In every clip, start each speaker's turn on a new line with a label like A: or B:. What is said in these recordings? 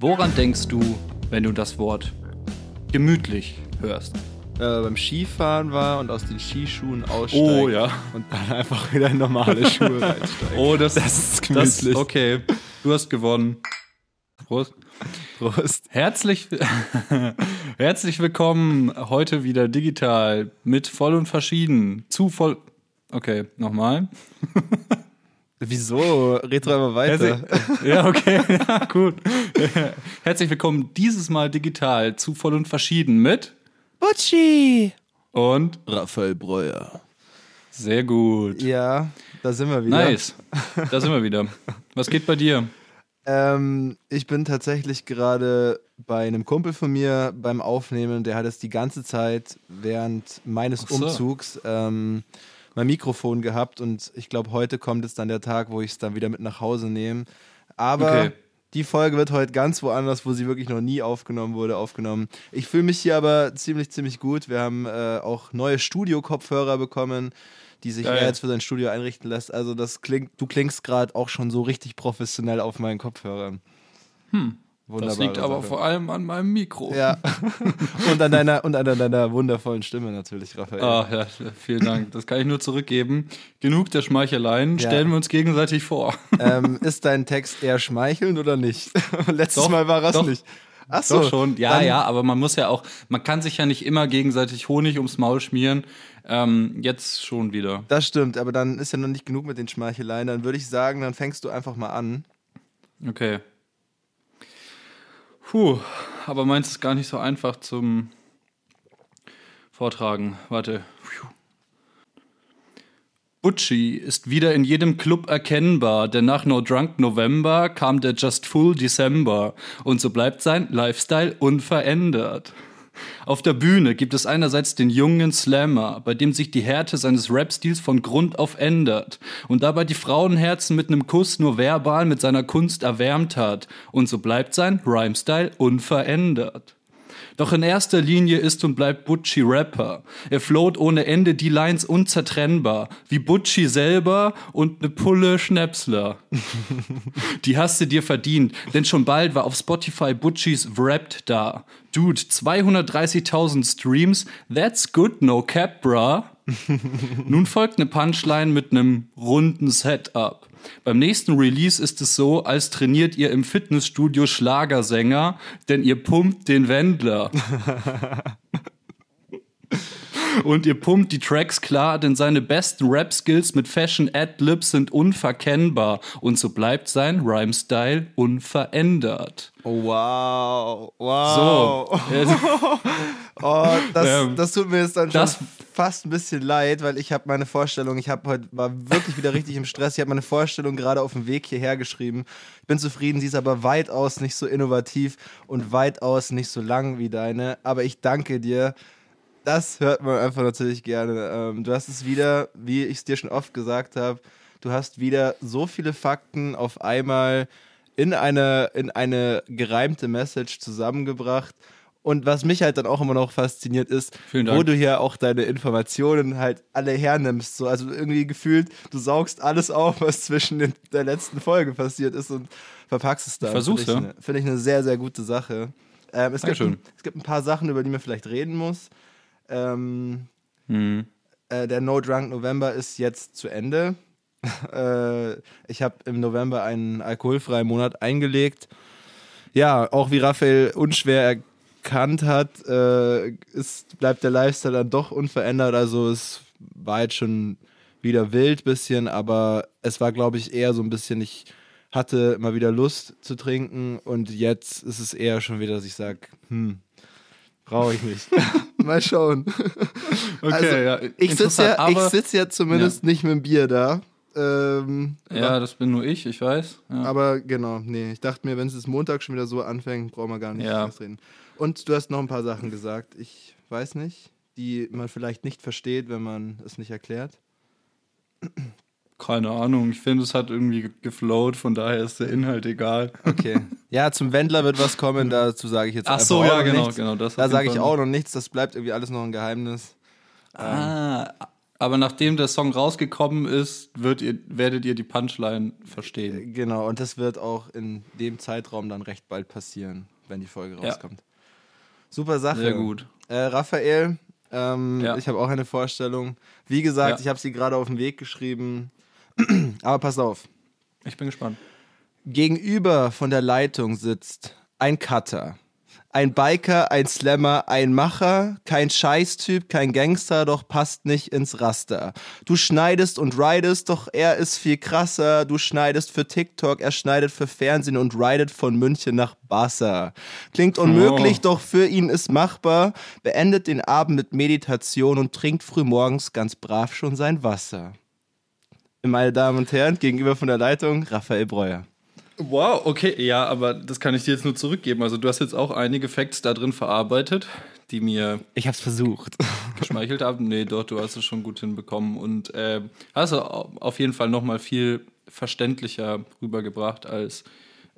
A: Woran denkst du, wenn du das Wort gemütlich hörst?
B: äh, beim Skifahren war und aus den Skischuhen aussteigt
A: Oh, ja.
B: und dann einfach wieder in normale Schuhe reinsteigt.
A: Oh, das,
B: Das ist gemütlich.
A: okay, du hast gewonnen. Prost.
B: Prost.
A: Herzlich, herzlich willkommen heute wieder digital mit voll und verschieden. Zu voll. Okay, nochmal.
B: Wieso? Red doch immer weiter.
A: Herzlich, ja, okay, ja, gut. Herzlich willkommen dieses Mal digital zu voll und verschieden mit
B: Butschi!
A: und
B: Raphael Breuer.
A: sehr gut.
B: Ja, da sind wir wieder.
A: Nice. Da sind wir wieder. Was geht bei dir?
B: Ähm, ich bin tatsächlich gerade bei einem Kumpel von mir beim Aufnehmen, der hat es die ganze Zeit während meines
A: so.
B: Umzugs ähm, mein Mikrofon gehabt und ich glaube, heute kommt es dann der Tag, wo ich es dann wieder mit nach Hause nehme. Aber
A: Okay.
B: die Folge wird heute ganz woanders, wo sie wirklich noch nie aufgenommen wurde, aufgenommen. Ich fühle mich hier aber ziemlich, ziemlich gut. Wir haben äh, auch neue Studio-Kopfhörer bekommen, die sich
A: Geil.
B: jetzt für sein Studio einrichten lässt. Also das klingt, du klingst gerade auch schon so richtig professionell auf meinen Kopfhörern. Hm.
A: Das liegt aber vor allem an meinem Mikro.
B: Ja. und, an deiner, und an deiner wundervollen Stimme natürlich, Raphael.
A: Ah, ja, vielen Dank. Das kann ich nur zurückgeben. Genug der Schmeicheleien.
B: Ja.
A: Stellen wir uns gegenseitig vor.
B: Ähm, ist dein Text eher schmeichelnd oder nicht? Letztes
A: Doch,
B: Mal war es
A: doch.
B: nicht. Ach so,
A: Doch schon. Ja, ja, aber man muss ja auch, man kann sich ja nicht immer gegenseitig Honig ums Maul schmieren. Ähm, jetzt schon wieder.
B: Das stimmt, aber dann ist ja noch nicht genug mit den Schmeicheleien. Dann würde ich sagen, dann fängst du einfach mal an.
A: Okay. Puh, aber meins ist gar nicht so einfach zum Vortragen. Warte. Butchie ist wieder in jedem Club erkennbar, denn nach No Drunk November kam der Just Full December und so bleibt sein Lifestyle unverändert. Auf der Bühne gibt es einerseits den jungen Slammer, bei dem sich die Härte seines Rap-Stils von Grund auf ändert und dabei die Frauenherzen mit einem Kuss nur verbal mit seiner Kunst erwärmt hat. Und so bleibt sein Rhyme-Style unverändert. Doch in erster Linie ist und bleibt Butchie Rapper. Er float ohne Ende die Lines unzertrennbar, wie Butchie selber und ne Pulle Schnäpsler. Die hast du dir verdient, denn schon bald war auf Spotify Butchies Wrapped da. Dude, 230.000 Streams, that's good, no cap, bruh. Nun folgt eine Punchline mit einem runden Setup. Beim nächsten Release ist es so, als trainiert ihr im Fitnessstudio Schlagersänger, denn ihr pumpt den Wendler. Und ihr pumpt die Tracks klar, denn seine besten Rap-Skills mit Fashion Ad-Libs sind unverkennbar. Und so bleibt sein Rhyme-Style unverändert.
B: Oh, wow.
A: So.
B: Wow. Oh, das,
A: Ähm,
B: das tut mir jetzt dann schon
A: das-
B: fast ein bisschen leid, weil ich habe meine Vorstellung, ich habe heute war wirklich wieder richtig im Stress. Ich habe meine Vorstellung gerade auf dem Weg hierher geschrieben. Ich bin zufrieden, sie ist aber weitaus nicht so innovativ und weitaus nicht so lang wie deine. Aber ich danke dir. Das hört man einfach natürlich gerne. Ähm, du hast es wieder, wie ich es dir schon oft gesagt habe, du hast wieder so viele Fakten auf einmal in eine, in eine gereimte Message zusammengebracht. Und was mich halt dann auch immer noch fasziniert ist, wo du hier auch deine Informationen halt alle hernimmst. So, also irgendwie gefühlt, du saugst alles auf, was zwischen den, der letzten Folge passiert ist und verpackst es dann.
A: versuch's,
B: Finde ich,
A: ja.
B: eine- Finde ich eine sehr, sehr gute Sache. Ähm, es, gibt,
A: Dankeschön.
B: ein- es gibt ein paar Sachen, über die man vielleicht reden muss. Ähm,
A: Hm.
B: äh, der No Drunk November ist jetzt zu Ende. äh, ich habe im November einen alkoholfreien Monat eingelegt. Ja, auch wie Raphael unschwer erkannt hat, äh, ist, bleibt der Lifestyle dann doch unverändert. Also es war jetzt schon wieder wild bisschen, aber es war, glaube ich, eher so ein bisschen, ich hatte mal wieder Lust zu trinken und jetzt ist es eher schon wieder, dass ich sage, hm, brauche ich nicht. mal schauen.
A: Okay,
B: Also,
A: ja.
B: Ich sitze ja, ich sitz ja zumindest nicht mit dem Bier da. Ähm,
A: Ja, das bin nur ich, ich weiß. Ja.
B: Aber genau, nee. Ich dachte mir, wenn es jetzt Montag schon wieder so anfängt, brauchen wir gar nicht
A: Ja.
B: reden. Und du hast noch ein paar Sachen gesagt. Ich weiß nicht, die man vielleicht nicht versteht, wenn man es nicht erklärt.
A: Keine Ahnung, ich finde, es hat irgendwie geflowt, von daher ist der Inhalt egal.
B: Okay. ja, zum Wendler wird was kommen, dazu sage ich jetzt
A: Ach
B: einfach
A: so, ja,
B: noch
A: genau,
B: nichts.
A: genau. Das
B: Da sage ich auch noch nichts, das bleibt irgendwie alles noch ein Geheimnis.
A: Ah, Aber nachdem der Song rausgekommen ist, wird ihr, werdet ihr die Punchline verstehen.
B: Genau, und das wird auch in dem Zeitraum dann recht bald passieren, wenn die Folge
A: Ja.
B: rauskommt. Super Sache.
A: Sehr gut.
B: Äh, Raphael, ähm,
A: Ja.
B: ich habe auch eine Vorstellung. Wie gesagt,
A: Ja.
B: ich habe sie gerade auf den Weg geschrieben. Aber pass auf.
A: Ich bin gespannt.
B: Gegenüber von der Leitung sitzt ein Cutter. Ein Biker, ein Slammer, ein Macher, kein Scheißtyp, kein Gangster, doch passt nicht ins Raster. Du schneidest und ridest, doch er ist viel krasser. Du schneidest für TikTok, er schneidet für Fernsehen und ridet von München nach Barca. Klingt unmöglich,
A: Oh.
B: doch für ihn ist machbar. Beendet den Abend mit Meditation und trinkt frühmorgens ganz brav schon sein Wasser. Meine Damen und Herren, gegenüber von der Leitung, Raphael Breuer.
A: Wow, okay, ja, aber das kann ich dir jetzt nur zurückgeben. Also du hast jetzt auch einige Facts da drin verarbeitet, die mir
B: Ich hab's versucht.
A: geschmeichelt haben. Nee, doch, du hast es schon gut hinbekommen und äh, hast auf jeden Fall nochmal viel verständlicher rübergebracht als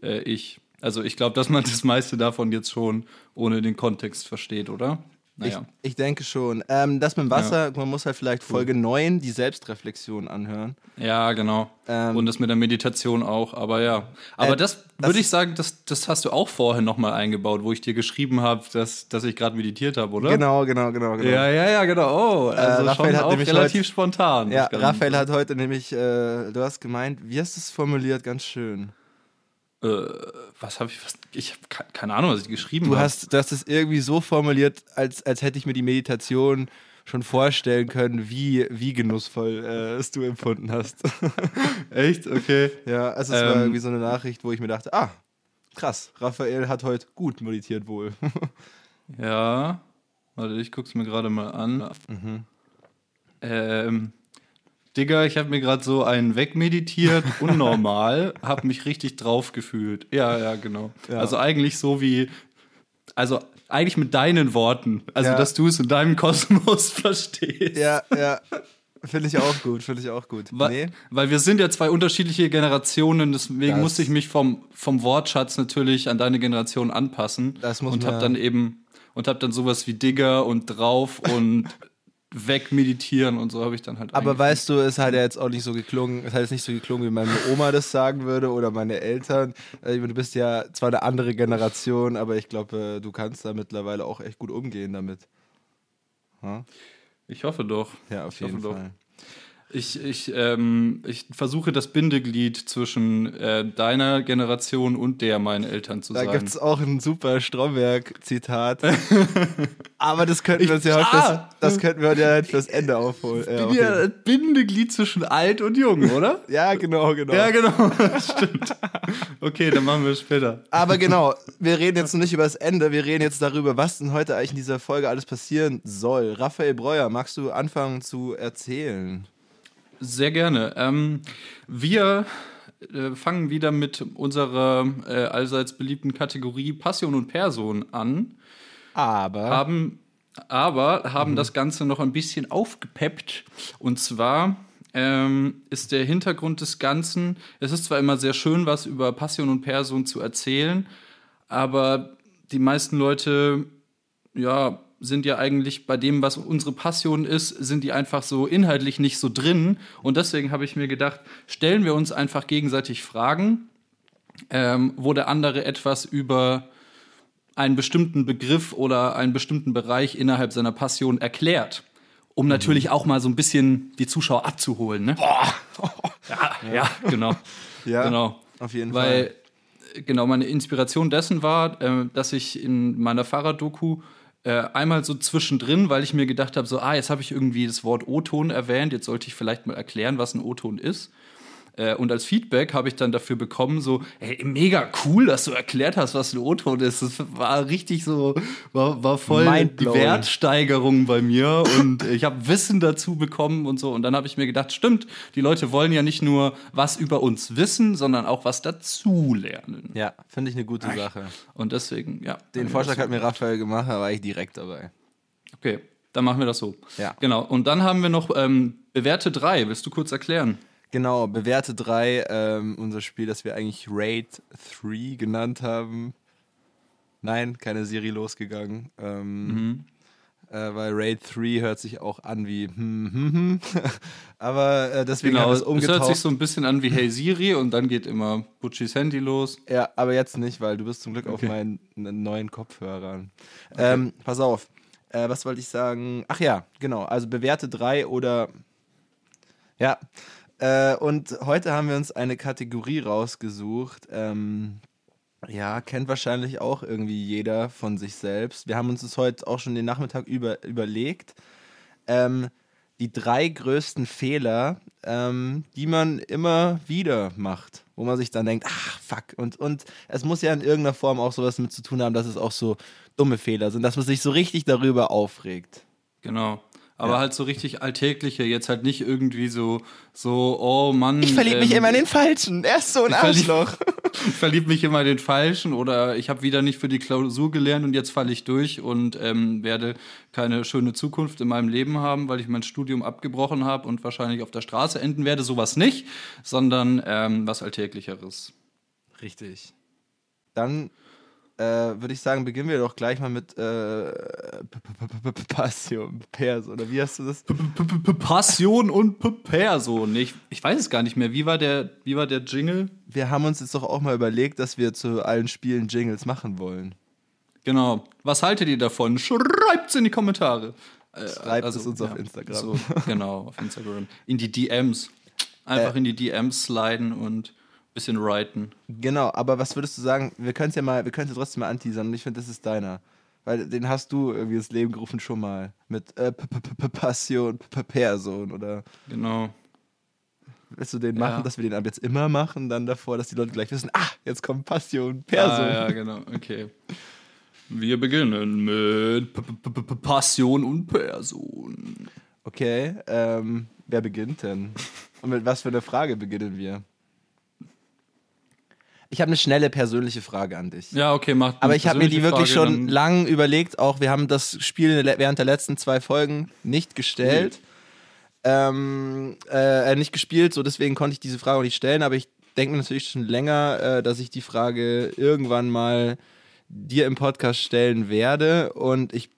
A: äh, ich. Also ich glaube, dass man das meiste davon jetzt schon ohne den Kontext versteht, oder? Naja.
B: Ich, ich denke schon. Ähm, das mit dem Wasser, man muss halt vielleicht Folge 9, die Selbstreflexion anhören.
A: Ja, genau.
B: Ähm,
A: und das mit der Meditation auch, aber ja. Aber
B: Äh,
A: das würde ich sagen, das, das hast du auch vorher nochmal eingebaut, wo ich dir geschrieben habe, dass, dass ich gerade meditiert habe, oder?
B: Genau, genau, genau, genau.
A: Ja, ja, ja, genau. Oh, also
B: Raphael
A: schon
B: hat
A: auch
B: nämlich
A: relativ
B: heute-
A: spontan.
B: Ja. Raphael hat heute nämlich, äh, du hast gemeint, wie hast du es formuliert? Ganz schön.
A: Äh, was habe ich, was, ich habe ke- keine Ahnung, was ich geschrieben
B: Du
A: habe.
B: hast, du hast es irgendwie so formuliert, als, als hätte ich mir die Meditation schon vorstellen können, wie, wie genussvoll äh, es du empfunden hast.
A: Echt? Okay.
B: ja, also es war
A: Ähm.
B: irgendwie so eine Nachricht, wo ich mir dachte, ah, krass, Raphael hat heute gut meditiert wohl.
A: Ja. Warte, ich guck's mir gerade mal an.
B: Mhm.
A: Ähm. Digga, ich habe mir gerade so einen wegmeditiert, unnormal, habe mich richtig drauf gefühlt. Ja, ja, genau.
B: Ja.
A: Also eigentlich so wie, also eigentlich mit deinen Worten, also
B: Ja.
A: dass du es in deinem Kosmos verstehst.
B: ja, ja. Finde ich auch gut, finde ich auch gut.
A: Weil, weil wir sind ja zwei unterschiedliche Generationen, deswegen
B: Das-
A: musste ich mich vom, vom Wortschatz natürlich an deine Generation anpassen.
B: Das muss
A: und habe dann eben und habe dann sowas wie Digger und drauf und wegmeditieren und so habe ich dann halt.
B: Aber weißt du, es hat ja jetzt auch nicht so geklungen, es hat jetzt nicht so geklungen, wie meine Oma das sagen würde oder meine Eltern. Äh, Du bist ja zwar eine andere Generation, aber ich glaube, äh, du kannst da mittlerweile auch echt gut umgehen damit. Ha?
A: ich hoffe doch.
B: Ja, auf
A: Ich
B: jeden
A: hoffe doch. Ich, ich, ähm, ich versuche das Bindeglied zwischen äh, deiner Generation und der meinen Eltern zu
B: Da
A: sein.
B: gibt es auch ein super Stromberg-Zitat. aber das könnten wir uns ja heute fürs,
A: ah!
B: das könnten wir ja fürs Ende aufholen. Äh,
A: Ich bin ja das Bindeglied zwischen alt und jung, oder?
B: ja, genau, genau.
A: Ja, genau. Stimmt. Okay, dann machen wir es später.
B: Aber genau, wir reden jetzt noch nicht über das Ende, wir reden jetzt darüber, was denn heute eigentlich in dieser Folge alles passieren soll. Raphael Breuer, magst du anfangen zu erzählen?
A: Sehr gerne. Ähm, wir äh, fangen wieder mit unserer äh, allseits beliebten Kategorie Passion und Person an,
B: Aber.
A: haben aber haben das Ganze noch ein bisschen aufgepeppt. Und zwar ähm, ist der Hintergrund des Ganzen, es ist zwar immer sehr schön, was über Passion und Person zu erzählen, aber die meisten Leute, ja, sind ja eigentlich bei dem, was unsere Passion ist, sind die einfach so inhaltlich nicht so drin. Und deswegen habe ich mir gedacht, stellen wir uns einfach gegenseitig Fragen, ähm, wo der andere etwas über einen bestimmten Begriff oder einen bestimmten Bereich innerhalb seiner Passion erklärt. Um natürlich auch mal so ein bisschen die Zuschauer abzuholen. Ne? Ja, ja, genau.
B: Ja,
A: genau.
B: auf jeden
A: Weil, äh, genau, meine Inspiration dessen war, äh, dass ich in meiner Fahrraddoku äh, einmal so zwischendrin, weil ich mir gedacht habe, so, ah, jetzt habe ich irgendwie das Wort O-Ton erwähnt, jetzt sollte ich vielleicht mal erklären, was ein O-Ton ist. Äh, und als Feedback habe ich dann dafür bekommen, so, hey, mega cool, dass du erklärt hast, was ein O-Ton ist. Das war richtig so, war, war voll die. Wertsteigerung bei mir und ich habe Wissen dazu bekommen und so. Und dann habe ich mir gedacht, stimmt, die Leute wollen ja nicht nur was über uns wissen, sondern auch was dazu lernen.
B: Ja, finde ich eine gute Sache.
A: Und deswegen, ja.
B: Den Vorschlag hat mir Raphael gemacht, da war ich direkt dabei.
A: Okay, dann machen wir das so.
B: Ja.
A: Genau. Und dann haben wir noch ähm, bewährte drei. Willst du kurz erklären?
B: Genau, bewährte 3, ähm, unser Spiel, das wir eigentlich Raid 3 genannt haben. Nein, keine Serie losgegangen. Ähm, äh, weil Raid 3 hört sich auch an wie hm, hm, hm. Aber äh, deswegen
A: Genau,
B: haben
A: es
B: es
A: hört sich so ein bisschen an wie Hey Siri und dann geht immer Butchis Handy los.
B: Ja, aber jetzt nicht, weil du bist zum Glück auf
A: Okay.
B: meinen n- neuen Kopfhörern. Ähm, pass auf. Äh, was wollte ich sagen? Ach ja, genau. Also bewährte drei oder. Ja. Äh, und heute haben wir uns eine Kategorie rausgesucht. Ähm, ja, kennt wahrscheinlich auch irgendwie jeder von sich selbst. Wir haben uns das heute auch schon den Nachmittag über, überlegt. Ähm, die drei größten Fehler, ähm, die man immer wieder macht, wo man sich dann denkt, ach fuck. Und, und es muss ja in irgendeiner Form auch sowas damit zu tun haben, dass es auch so dumme Fehler sind, dass man sich so richtig darüber aufregt.
A: Genau. Aber
B: Ja.
A: halt so richtig alltägliche, jetzt halt nicht irgendwie so, so, oh Mann.
B: Ich verliebe mich
A: ähm,
B: immer in den Falschen. Er ist so ein
A: ich verlieb-
B: Arschloch.
A: Ich verliebe mich immer in den Falschen oder ich habe wieder nicht für die Klausur gelernt und jetzt falle ich durch und ähm, werde keine schöne Zukunft in meinem Leben haben, weil ich mein Studium abgebrochen habe und wahrscheinlich auf der Straße enden werde. Sowas nicht, sondern ähm, was Alltäglicheres.
B: Richtig. Dann würde ich sagen, beginnen wir doch gleich mal mit äh, Passion, Pers, oder wie hast du das?
A: Passion und Person. Ich, ich weiß es gar nicht mehr. Wie war der, wie war der Jingle?
B: Wir haben uns jetzt doch auch mal überlegt, dass wir zu allen Spielen Jingles machen wollen.
A: Genau. Was haltet ihr davon? Schreibt's in die Kommentare. Äh,
B: Schreibt es uns auf Instagram.
A: So, genau, auf Instagram. In die DMs. Einfach
B: Äh.
A: in die DMs sliden und bisschen writen.
B: Genau, aber was würdest du sagen? Wir können es ja mal, wir können es ja trotzdem mal anteasern und ich finde, das ist deiner. Weil den hast du irgendwie ins Leben gerufen schon mal. Mit äh, P- P- P- Passion, Person oder
A: Genau.
B: willst du den
A: Ja.
B: machen, dass wir den ab jetzt immer machen, dann davor, dass die Leute gleich wissen, ah, jetzt kommt Passion, Person.
A: Ah, ja, genau. Okay. Wir beginnen mit -P -P -P Passion und Person.
B: Okay, ähm, wer beginnt denn? Und mit was für einer Frage beginnen wir? Ich habe eine schnelle persönliche Frage an dich.
A: Ja, okay, macht.
B: Aber ich habe mir die wirklich schon
A: lang.
B: überlegt. Auch wir haben das Spiel während der letzten zwei Folgen nicht gestellt. Ähm, äh, nicht gespielt, so deswegen konnte ich diese Frage auch nicht stellen. Aber ich denke mir natürlich schon länger, äh, dass ich die Frage irgendwann mal dir im Podcast stellen werde. Und ich.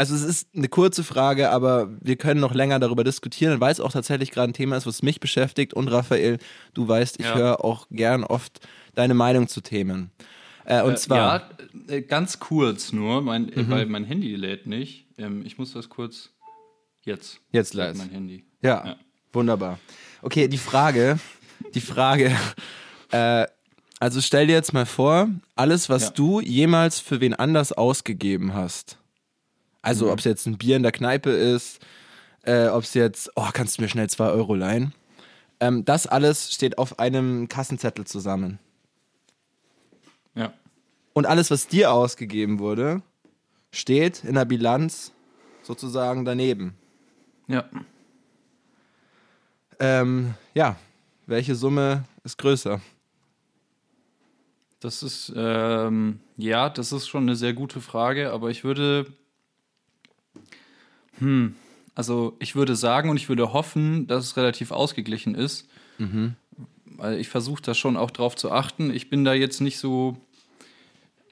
B: Also es ist eine kurze Frage, aber wir können noch länger darüber diskutieren, weil es auch tatsächlich gerade ein Thema ist, was mich beschäftigt. Und Raphael, du weißt, ich
A: Ja.
B: höre auch gern oft deine Meinung zu Themen. Äh, und
A: Äh,
B: zwar.
A: Ja, äh, ganz kurz nur, mein,
B: Mhm.
A: äh, weil mein Handy lädt nicht. Ähm, ich muss das kurz. Jetzt.
B: Jetzt
A: lädt mein Handy.
B: Ja,
A: Ja.
B: wunderbar. Okay, die Frage, die Frage, äh, also stell dir jetzt mal vor, alles, was
A: Ja.
B: du jemals für wen anders ausgegeben hast, also
A: Mhm.
B: ob es jetzt ein Bier in der Kneipe ist, äh, ob es jetzt, oh, kannst du mir schnell zwei Euro leihen, ähm, das alles steht auf einem Kassenzettel zusammen.
A: Ja.
B: Und alles, was dir ausgegeben wurde, steht in der Bilanz sozusagen daneben.
A: Ja.
B: Ähm, ja, welche Summe ist größer?
A: Das ist, ähm, ja, das ist schon eine sehr gute Frage, aber ich würde, hm, also ich würde sagen und ich würde hoffen, dass es relativ ausgeglichen ist. Weil ich versuche da schon auch drauf zu achten. Ich bin da jetzt nicht so,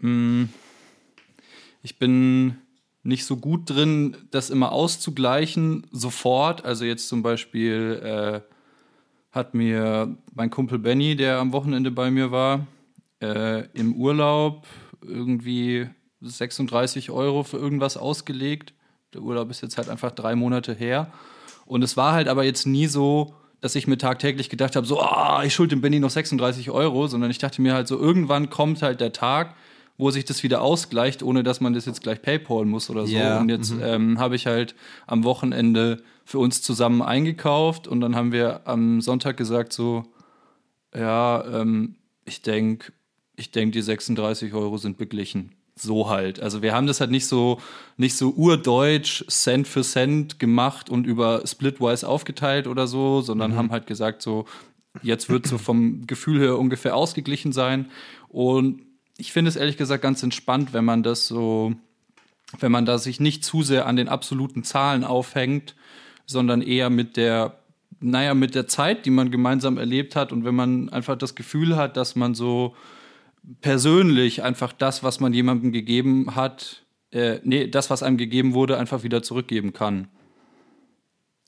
A: hm, ich bin nicht so gut drin, das immer auszugleichen, sofort. Also jetzt zum Beispiel äh, hat mir mein Kumpel Benny, der am Wochenende bei mir war, äh, im Urlaub irgendwie 36 Euro für irgendwas ausgelegt. Der Urlaub ist jetzt halt einfach drei Monate her. Und es war halt aber jetzt nie so, dass ich mir tagtäglich gedacht habe, so, ah, ich schulde dem Benny noch 36 Euro, sondern ich dachte mir halt so, irgendwann kommt halt der Tag, wo sich das wieder ausgleicht, ohne dass man das jetzt gleich Paypal muss oder so.
B: Ja,
A: Und jetzt ähm, habe ich halt am Wochenende für uns zusammen eingekauft und dann haben wir am Sonntag gesagt so, ja, ähm, ich denke, ich denke, die 36 Euro sind beglichen. So halt. Also wir haben das halt nicht so, nicht so urdeutsch Cent für Cent gemacht und über Splitwise aufgeteilt oder so, sondern haben halt gesagt so, jetzt wird so vom Gefühl her ungefähr ausgeglichen sein. Und ich finde es ehrlich gesagt ganz entspannt, wenn man das so, wenn man da sich nicht zu sehr an den absoluten Zahlen aufhängt, sondern eher mit der, naja, mit der Zeit, die man gemeinsam erlebt hat und wenn man einfach das Gefühl hat, dass man so persönlich einfach das, was man jemandem gegeben hat, äh, nee, das, was einem gegeben wurde, einfach wieder zurückgeben kann.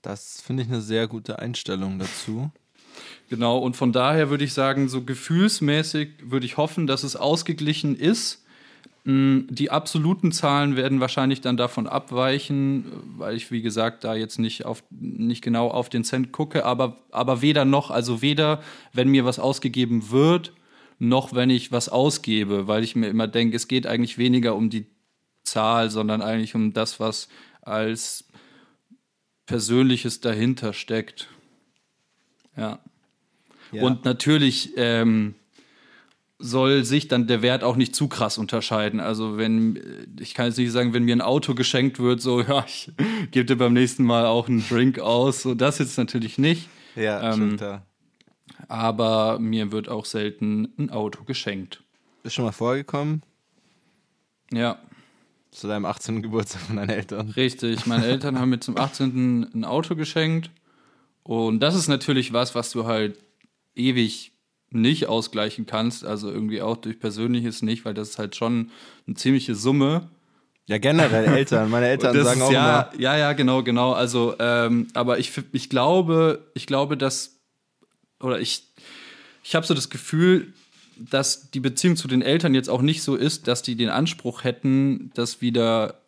B: Das finde ich eine sehr gute Einstellung dazu.
A: Genau, und von daher würde ich sagen, so gefühlsmäßig würde ich hoffen, dass es ausgeglichen ist. Mm, die absoluten Zahlen werden wahrscheinlich dann davon abweichen, weil ich, wie gesagt, da jetzt nicht, auf, nicht genau auf den Cent gucke, aber, aber weder noch, also weder, wenn mir was ausgegeben wird, noch wenn ich was ausgebe, weil ich mir immer denke, es geht eigentlich weniger um die Zahl, sondern eigentlich um das, was als Persönliches dahinter steckt. Ja. ja. Und natürlich ähm, soll sich dann der Wert auch nicht zu krass unterscheiden. Also wenn, ich kann jetzt nicht sagen, wenn mir ein Auto geschenkt wird, so, ja, ich gebe dir beim nächsten Mal auch einen Drink aus, so das jetzt natürlich nicht.
B: Ja, ähm, stimmt, ja.
A: Aber mir wird auch selten ein Auto geschenkt.
B: Ist schon mal vorgekommen?
A: Ja.
B: Zu deinem 18. Geburtstag von deinen Eltern.
A: Richtig, meine Eltern haben mir zum 18. ein Auto geschenkt. Und das ist natürlich was, was du halt ewig nicht ausgleichen kannst. Also irgendwie auch durch Persönliches nicht, weil das ist halt schon eine ziemliche Summe.
B: Ja, generell Eltern. Meine Eltern sagen auch
A: ja,
B: immer.
A: Ja, ja, genau, genau. Also, ähm, aber ich, ich glaube, ich glaube, dass, oder ich, ich habe so das Gefühl, dass die Beziehung zu den Eltern jetzt auch nicht so ist, dass die den Anspruch hätten, das wieder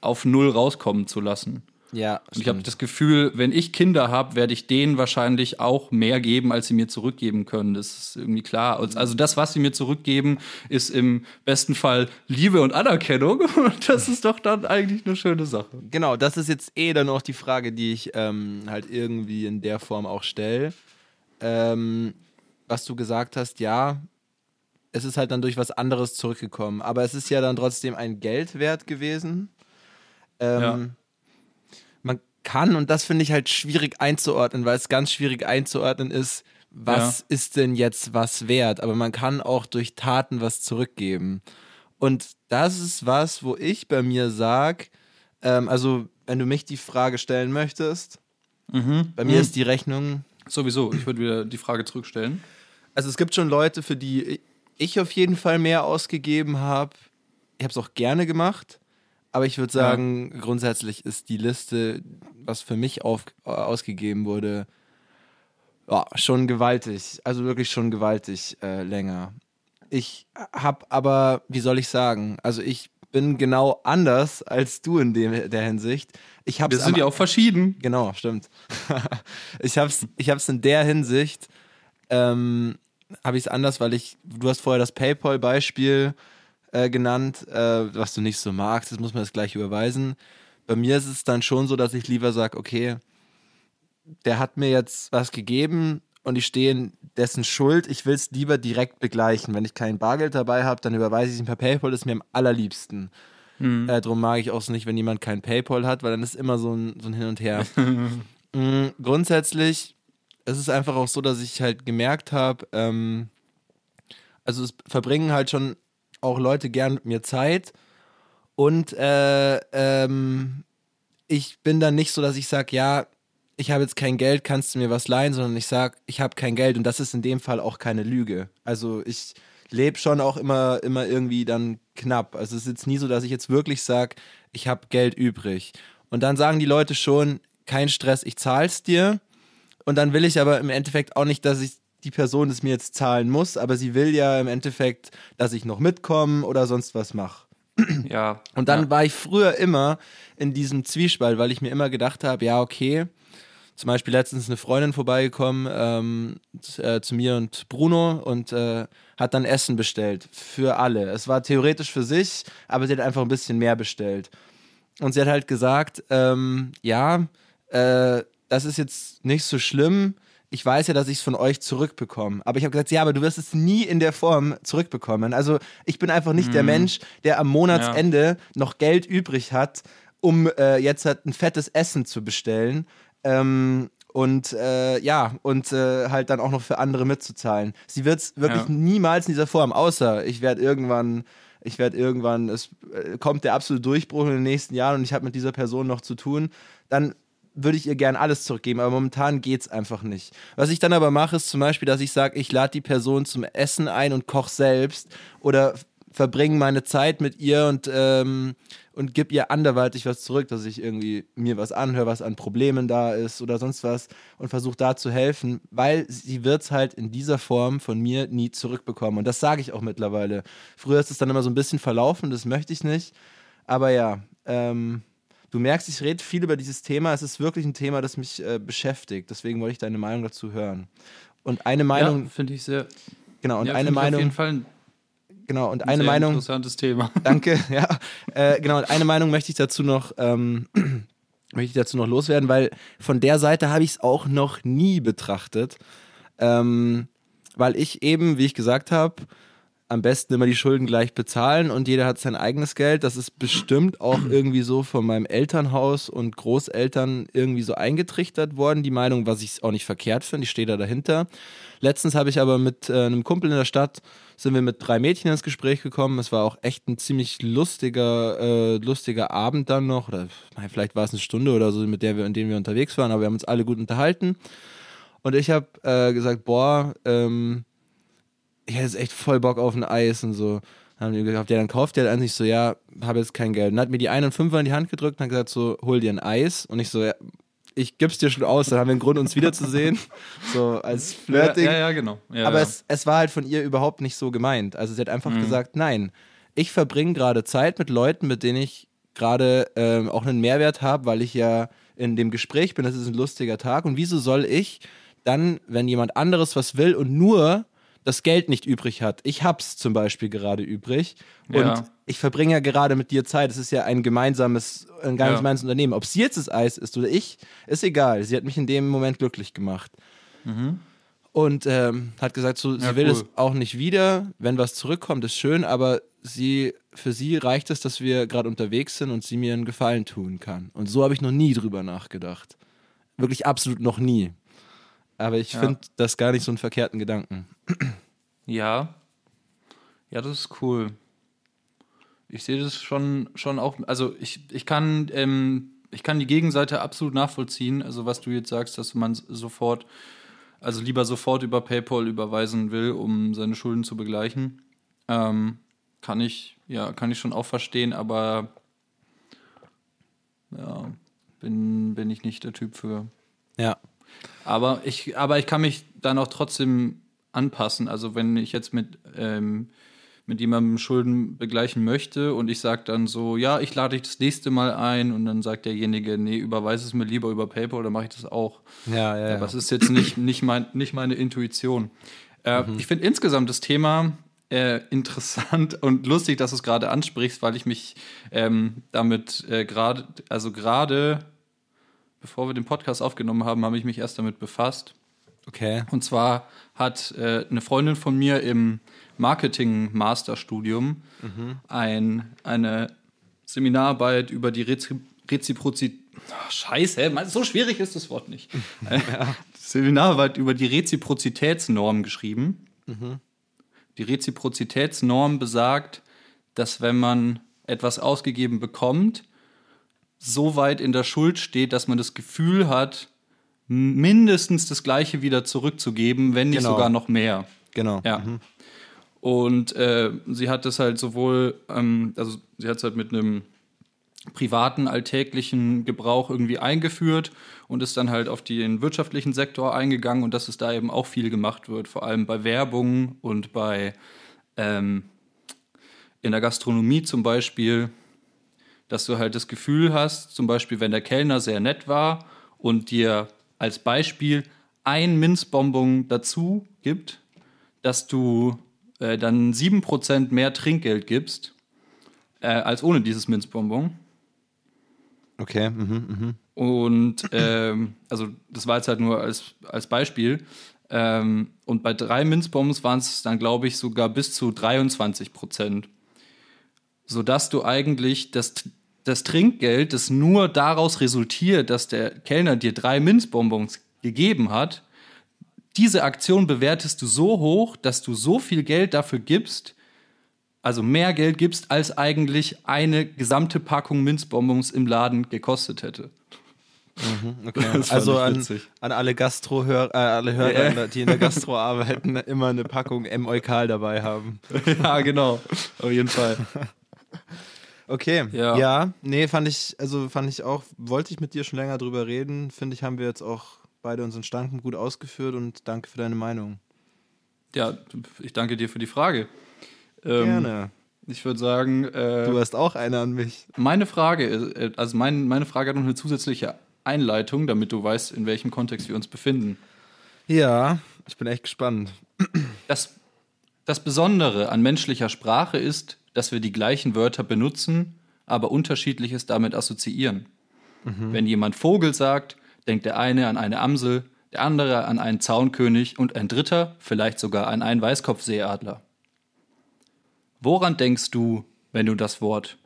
A: auf Null rauskommen zu lassen.
B: Ja.
A: Und ich habe das Gefühl, wenn ich Kinder habe, werde ich denen wahrscheinlich auch mehr geben, als sie mir zurückgeben können. Das ist irgendwie klar. Also das, was sie mir zurückgeben, ist im besten Fall Liebe und Anerkennung. Und das ist doch dann eigentlich eine schöne Sache.
B: Genau, das ist jetzt eh dann auch die Frage, die ich ähm, halt irgendwie in der Form auch stelle. Ähm, was du gesagt hast, ja, es ist halt dann durch was anderes zurückgekommen. Aber es ist ja dann trotzdem ein Geld wert gewesen. Ähm, ja. Man kann, und das finde ich halt schwierig einzuordnen, weil es ganz schwierig einzuordnen ist, was ja. ist denn jetzt was wert? Aber man kann auch durch Taten was zurückgeben. Und das ist was, wo ich bei mir sage, ähm, also wenn du mich die Frage stellen möchtest, mhm. bei mir mhm. ist die Rechnung.
A: Sowieso, ich würde wieder die Frage zurückstellen.
B: Also es gibt schon Leute, für die ich auf jeden Fall mehr ausgegeben habe. Ich habe es auch gerne gemacht, aber ich würde sagen, ja. grundsätzlich ist die Liste, was für mich auf, äh, ausgegeben wurde, ja, schon gewaltig. Also wirklich schon gewaltig äh, länger. Ich habe aber, wie soll ich sagen, also ich bin genau anders als du in dem, der Hinsicht. Ich
A: hab's Wir sind ja auch verschieden.
B: Genau, stimmt. ich habe es ich hab's in der Hinsicht, ähm, habe ich es anders, weil ich, du hast vorher das PayPal-Beispiel äh, genannt, äh, was du nicht so magst, das muss man jetzt gleich überweisen. Bei mir ist es dann schon so, dass ich lieber sage, okay, der hat mir jetzt was gegeben und ich stehe in dessen Schuld. Ich will es lieber direkt begleichen. Wenn ich kein Bargeld dabei habe, dann überweise ich ihn per PayPal, das ist mir am allerliebsten. Mhm. Äh, darum mag ich auch nicht, wenn jemand kein PayPal hat, weil dann ist immer so ein, so ein Hin und Her. mhm, grundsätzlich es ist einfach auch so, dass ich halt gemerkt habe, ähm, also es verbringen halt schon auch Leute gern mit mir Zeit und äh, ähm, ich bin dann nicht so, dass ich sage, ja, ich habe jetzt kein Geld, kannst du mir was leihen, sondern ich sage, ich habe kein Geld und das ist in dem Fall auch keine Lüge. Also ich lebe schon auch immer, immer irgendwie dann knapp. Also es ist jetzt nie so, dass ich jetzt wirklich sage, ich habe Geld übrig. Und dann sagen die Leute schon, kein Stress, ich zahl's dir. Und dann will ich aber im Endeffekt auch nicht, dass ich die Person es mir jetzt zahlen muss, aber sie will ja im Endeffekt, dass ich noch mitkomme oder sonst was mache.
A: Ja.
B: Und dann
A: ja.
B: war ich früher immer in diesem Zwiespalt, weil ich mir immer gedacht habe, ja, okay, zum Beispiel letztens eine Freundin vorbeigekommen ähm, äh, zu mir und Bruno und äh, hat dann Essen bestellt für alle. Es war theoretisch für sich, aber sie hat einfach ein bisschen mehr bestellt. Und sie hat halt gesagt, ähm, ja, äh, das ist jetzt nicht so schlimm. Ich weiß ja, dass ich es von euch zurückbekomme. Aber ich habe gesagt, ja, aber du wirst es nie in der Form zurückbekommen. Also ich bin einfach nicht mhm. der Mensch, der am Monatsende ja. noch Geld übrig hat, um äh, jetzt halt ein fettes Essen zu bestellen. Ähm, und äh, ja, und äh, halt dann auch noch für andere mitzuzahlen. Sie wird es wirklich ja. niemals in dieser Form, außer ich werde irgendwann, ich werde irgendwann, es äh, kommt der absolute Durchbruch in den nächsten Jahren und ich habe mit dieser Person noch zu tun, dann würde ich ihr gern alles zurückgeben, aber momentan geht es einfach nicht. Was ich dann aber mache, ist zum Beispiel, dass ich sage, ich lade die Person zum Essen ein und koche selbst oder verbringe meine Zeit mit ihr und, ähm, und gebe ihr anderweitig was zurück, dass ich irgendwie mir was anhöre, was an Problemen da ist oder sonst was und versuche da zu helfen, weil sie wird es halt in dieser Form von mir nie zurückbekommen. Und das sage ich auch mittlerweile. Früher ist es dann immer so ein bisschen verlaufen, das möchte ich nicht. Aber ja, ähm, du merkst, ich rede viel über dieses Thema. Es ist wirklich ein Thema, das mich äh, beschäftigt. Deswegen wollte ich deine Meinung dazu hören. Und eine Meinung.
A: Ja, finde ich sehr.
B: Genau, und
A: ja,
B: eine Meinung.
A: Auf jeden Fall ein
B: genau, und eine Meinung.
A: Interessantes Thema.
B: Danke, ja. Äh, genau, und eine Meinung möchte ich dazu noch. Ähm, möchte ich dazu noch loswerden, weil von der Seite habe ich es auch noch nie betrachtet. Ähm, weil ich eben, wie ich gesagt habe, am besten immer die Schulden gleich bezahlen und jeder hat sein eigenes Geld. Das ist bestimmt auch irgendwie so von meinem Elternhaus und Großeltern irgendwie so eingetrichtert worden, die Meinung, was ich auch nicht verkehrt finde. Ich stehe da dahinter. Letztens habe ich aber mit äh, einem Kumpel in der Stadt, sind wir mit drei Mädchen ins Gespräch gekommen. Es war auch echt ein ziemlich lustiger, äh, lustiger Abend dann noch. Oder vielleicht war es eine Stunde oder so, mit der wir, in denen wir unterwegs waren, aber wir haben uns alle gut unterhalten. Und ich habe äh, gesagt, boah, ähm, ich hätte jetzt echt voll Bock auf ein Eis und so. Dann haben die gesagt, ja, dann kauft ihr halt eigentlich so, ja, habe jetzt kein Geld. Und dann hat mir die einen Fünfer in die Hand gedrückt und hat gesagt, so, hol dir ein Eis. Und ich so, ja, ich gib's dir schon aus, dann haben wir einen Grund, uns wiederzusehen. so als Flirting.
A: Ja, ja, ja genau. Ja,
B: Aber. Es, es war halt von ihr überhaupt nicht so gemeint. Also sie hat einfach
A: Mhm.
B: gesagt, nein, ich verbringe gerade Zeit mit Leuten, mit denen ich gerade ähm, auch einen Mehrwert habe, weil ich ja in dem Gespräch bin, das ist ein lustiger Tag. Und wieso soll ich dann, wenn jemand anderes was will und nur das Geld nicht übrig hat. Ich hab's zum Beispiel gerade übrig und
A: Ja.
B: ich verbringe ja gerade mit dir Zeit. Es ist ja ein gemeinsames, ein
A: Ja.
B: gemeinsames Unternehmen. Ob sie jetzt das Eis ist oder ich, ist egal. Sie hat mich in dem Moment glücklich gemacht. Und ähm, hat gesagt, so, sie
A: Ja,
B: will
A: cool.
B: es auch nicht wieder. Wenn was zurückkommt, ist schön, aber sie, für sie reicht es, dass wir gerade unterwegs sind und sie mir einen Gefallen tun kann. Und so habe ich noch nie drüber nachgedacht. Wirklich absolut noch nie. Aber ich
A: Ja.
B: finde das gar nicht so einen verkehrten Gedanken.
A: Ja. Ja, das ist cool. Ich sehe das schon, schon auch. Also ich, ich kann, ähm, ich kann die Gegenseite absolut nachvollziehen. Also was du jetzt sagst, dass man sofort, also lieber sofort über PayPal überweisen will, um seine Schulden zu begleichen. Ähm, kann ich, ja, kann ich schon auch verstehen, aber ja, bin, bin ich nicht der Typ für.
B: Ja.
A: Aber ich, aber ich kann mich dann auch trotzdem anpassen. Also wenn ich jetzt mit, ähm, mit jemandem Schulden begleichen möchte und ich sage dann so, ja, ich lade dich das nächste Mal ein und dann sagt derjenige, nee, überweise es mir lieber über PayPal, dann mache ich das auch.
B: Ja, ja,
A: Aber es ist jetzt nicht, nicht, mein, nicht meine Intuition. Äh, Ich finde insgesamt das Thema äh, interessant und lustig, dass du es gerade ansprichst, weil ich mich ähm, damit äh, gerade, also gerade bevor wir den Podcast aufgenommen haben, habe ich mich erst damit befasst.
B: Okay.
A: Und zwar hat äh, eine Freundin von mir im Marketing-Masterstudium ein, eine Seminararbeit über die Rezi Reziprozität. Oh, scheiße, so schwierig ist das Wort nicht. Äh, Seminararbeit über die Reziprozitätsnorm geschrieben. Die Reziprozitätsnorm besagt, dass wenn man etwas ausgegeben bekommt, so weit in der Schuld steht, dass man das Gefühl hat, mindestens das Gleiche wieder zurückzugeben, wenn nicht
B: Genau.
A: sogar noch mehr.
B: Genau.
A: Ja. Und äh, sie hat das halt sowohl, ähm, also sie hat es halt mit einem privaten, alltäglichen Gebrauch irgendwie eingeführt und ist dann halt auf den wirtschaftlichen Sektor eingegangen und dass es da eben auch viel gemacht wird, vor allem bei Werbung und bei ähm, in der Gastronomie zum Beispiel, dass du halt das Gefühl hast, zum Beispiel, wenn der Kellner sehr nett war und dir als Beispiel ein Minzbonbon dazu gibt, dass du äh, dann 7% mehr Trinkgeld gibst, äh, als ohne dieses Minzbonbon.
B: Okay. Mhm, mhm.
A: Und ähm, also das war jetzt halt nur als, als Beispiel. Ähm, und bei drei Minzbonbons waren es dann, glaube ich, sogar bis zu 23 Prozent. Sodass du eigentlich das, das Trinkgeld, das nur daraus resultiert, dass der Kellner dir drei Minzbonbons gegeben hat, diese Aktion bewertest du so hoch, dass du so viel Geld dafür gibst, also mehr Geld gibst, als eigentlich eine gesamte Packung Minzbonbons im Laden gekostet hätte.
B: Okay.
A: Das fand
B: Also an, an alle Gastrohörer, äh, alle Hörer, die in der Gastro arbeiten, immer eine Packung M-Eukal dabei haben.
A: ja, genau. Auf jeden Fall.
B: Okay.
A: Ja.
B: ja, nee, fand ich, also fand ich auch, wollte ich mit dir schon länger drüber reden. Finde ich, haben wir jetzt auch beide unseren Standpunkt gut ausgeführt und danke für deine Meinung.
A: Ja, ich danke dir für die Frage. Ähm,
B: Gerne.
A: Ich würde sagen, äh,
B: Du hast auch eine an mich.
A: meine Frage, ist, äh, also mein, meine Frage hat noch eine zusätzliche Einleitung, damit du weißt, in welchem Kontext wir uns befinden.
B: Ja, ich bin echt gespannt.
A: Das, das Besondere an menschlicher Sprache ist, dass wir die gleichen Wörter benutzen, aber unterschiedliches damit assoziieren. Wenn jemand Vogel sagt, denkt der eine an eine Amsel, der andere an einen Zaunkönig und ein dritter vielleicht sogar an einen Weißkopfseeadler. Woran denkst du, wenn du das Wort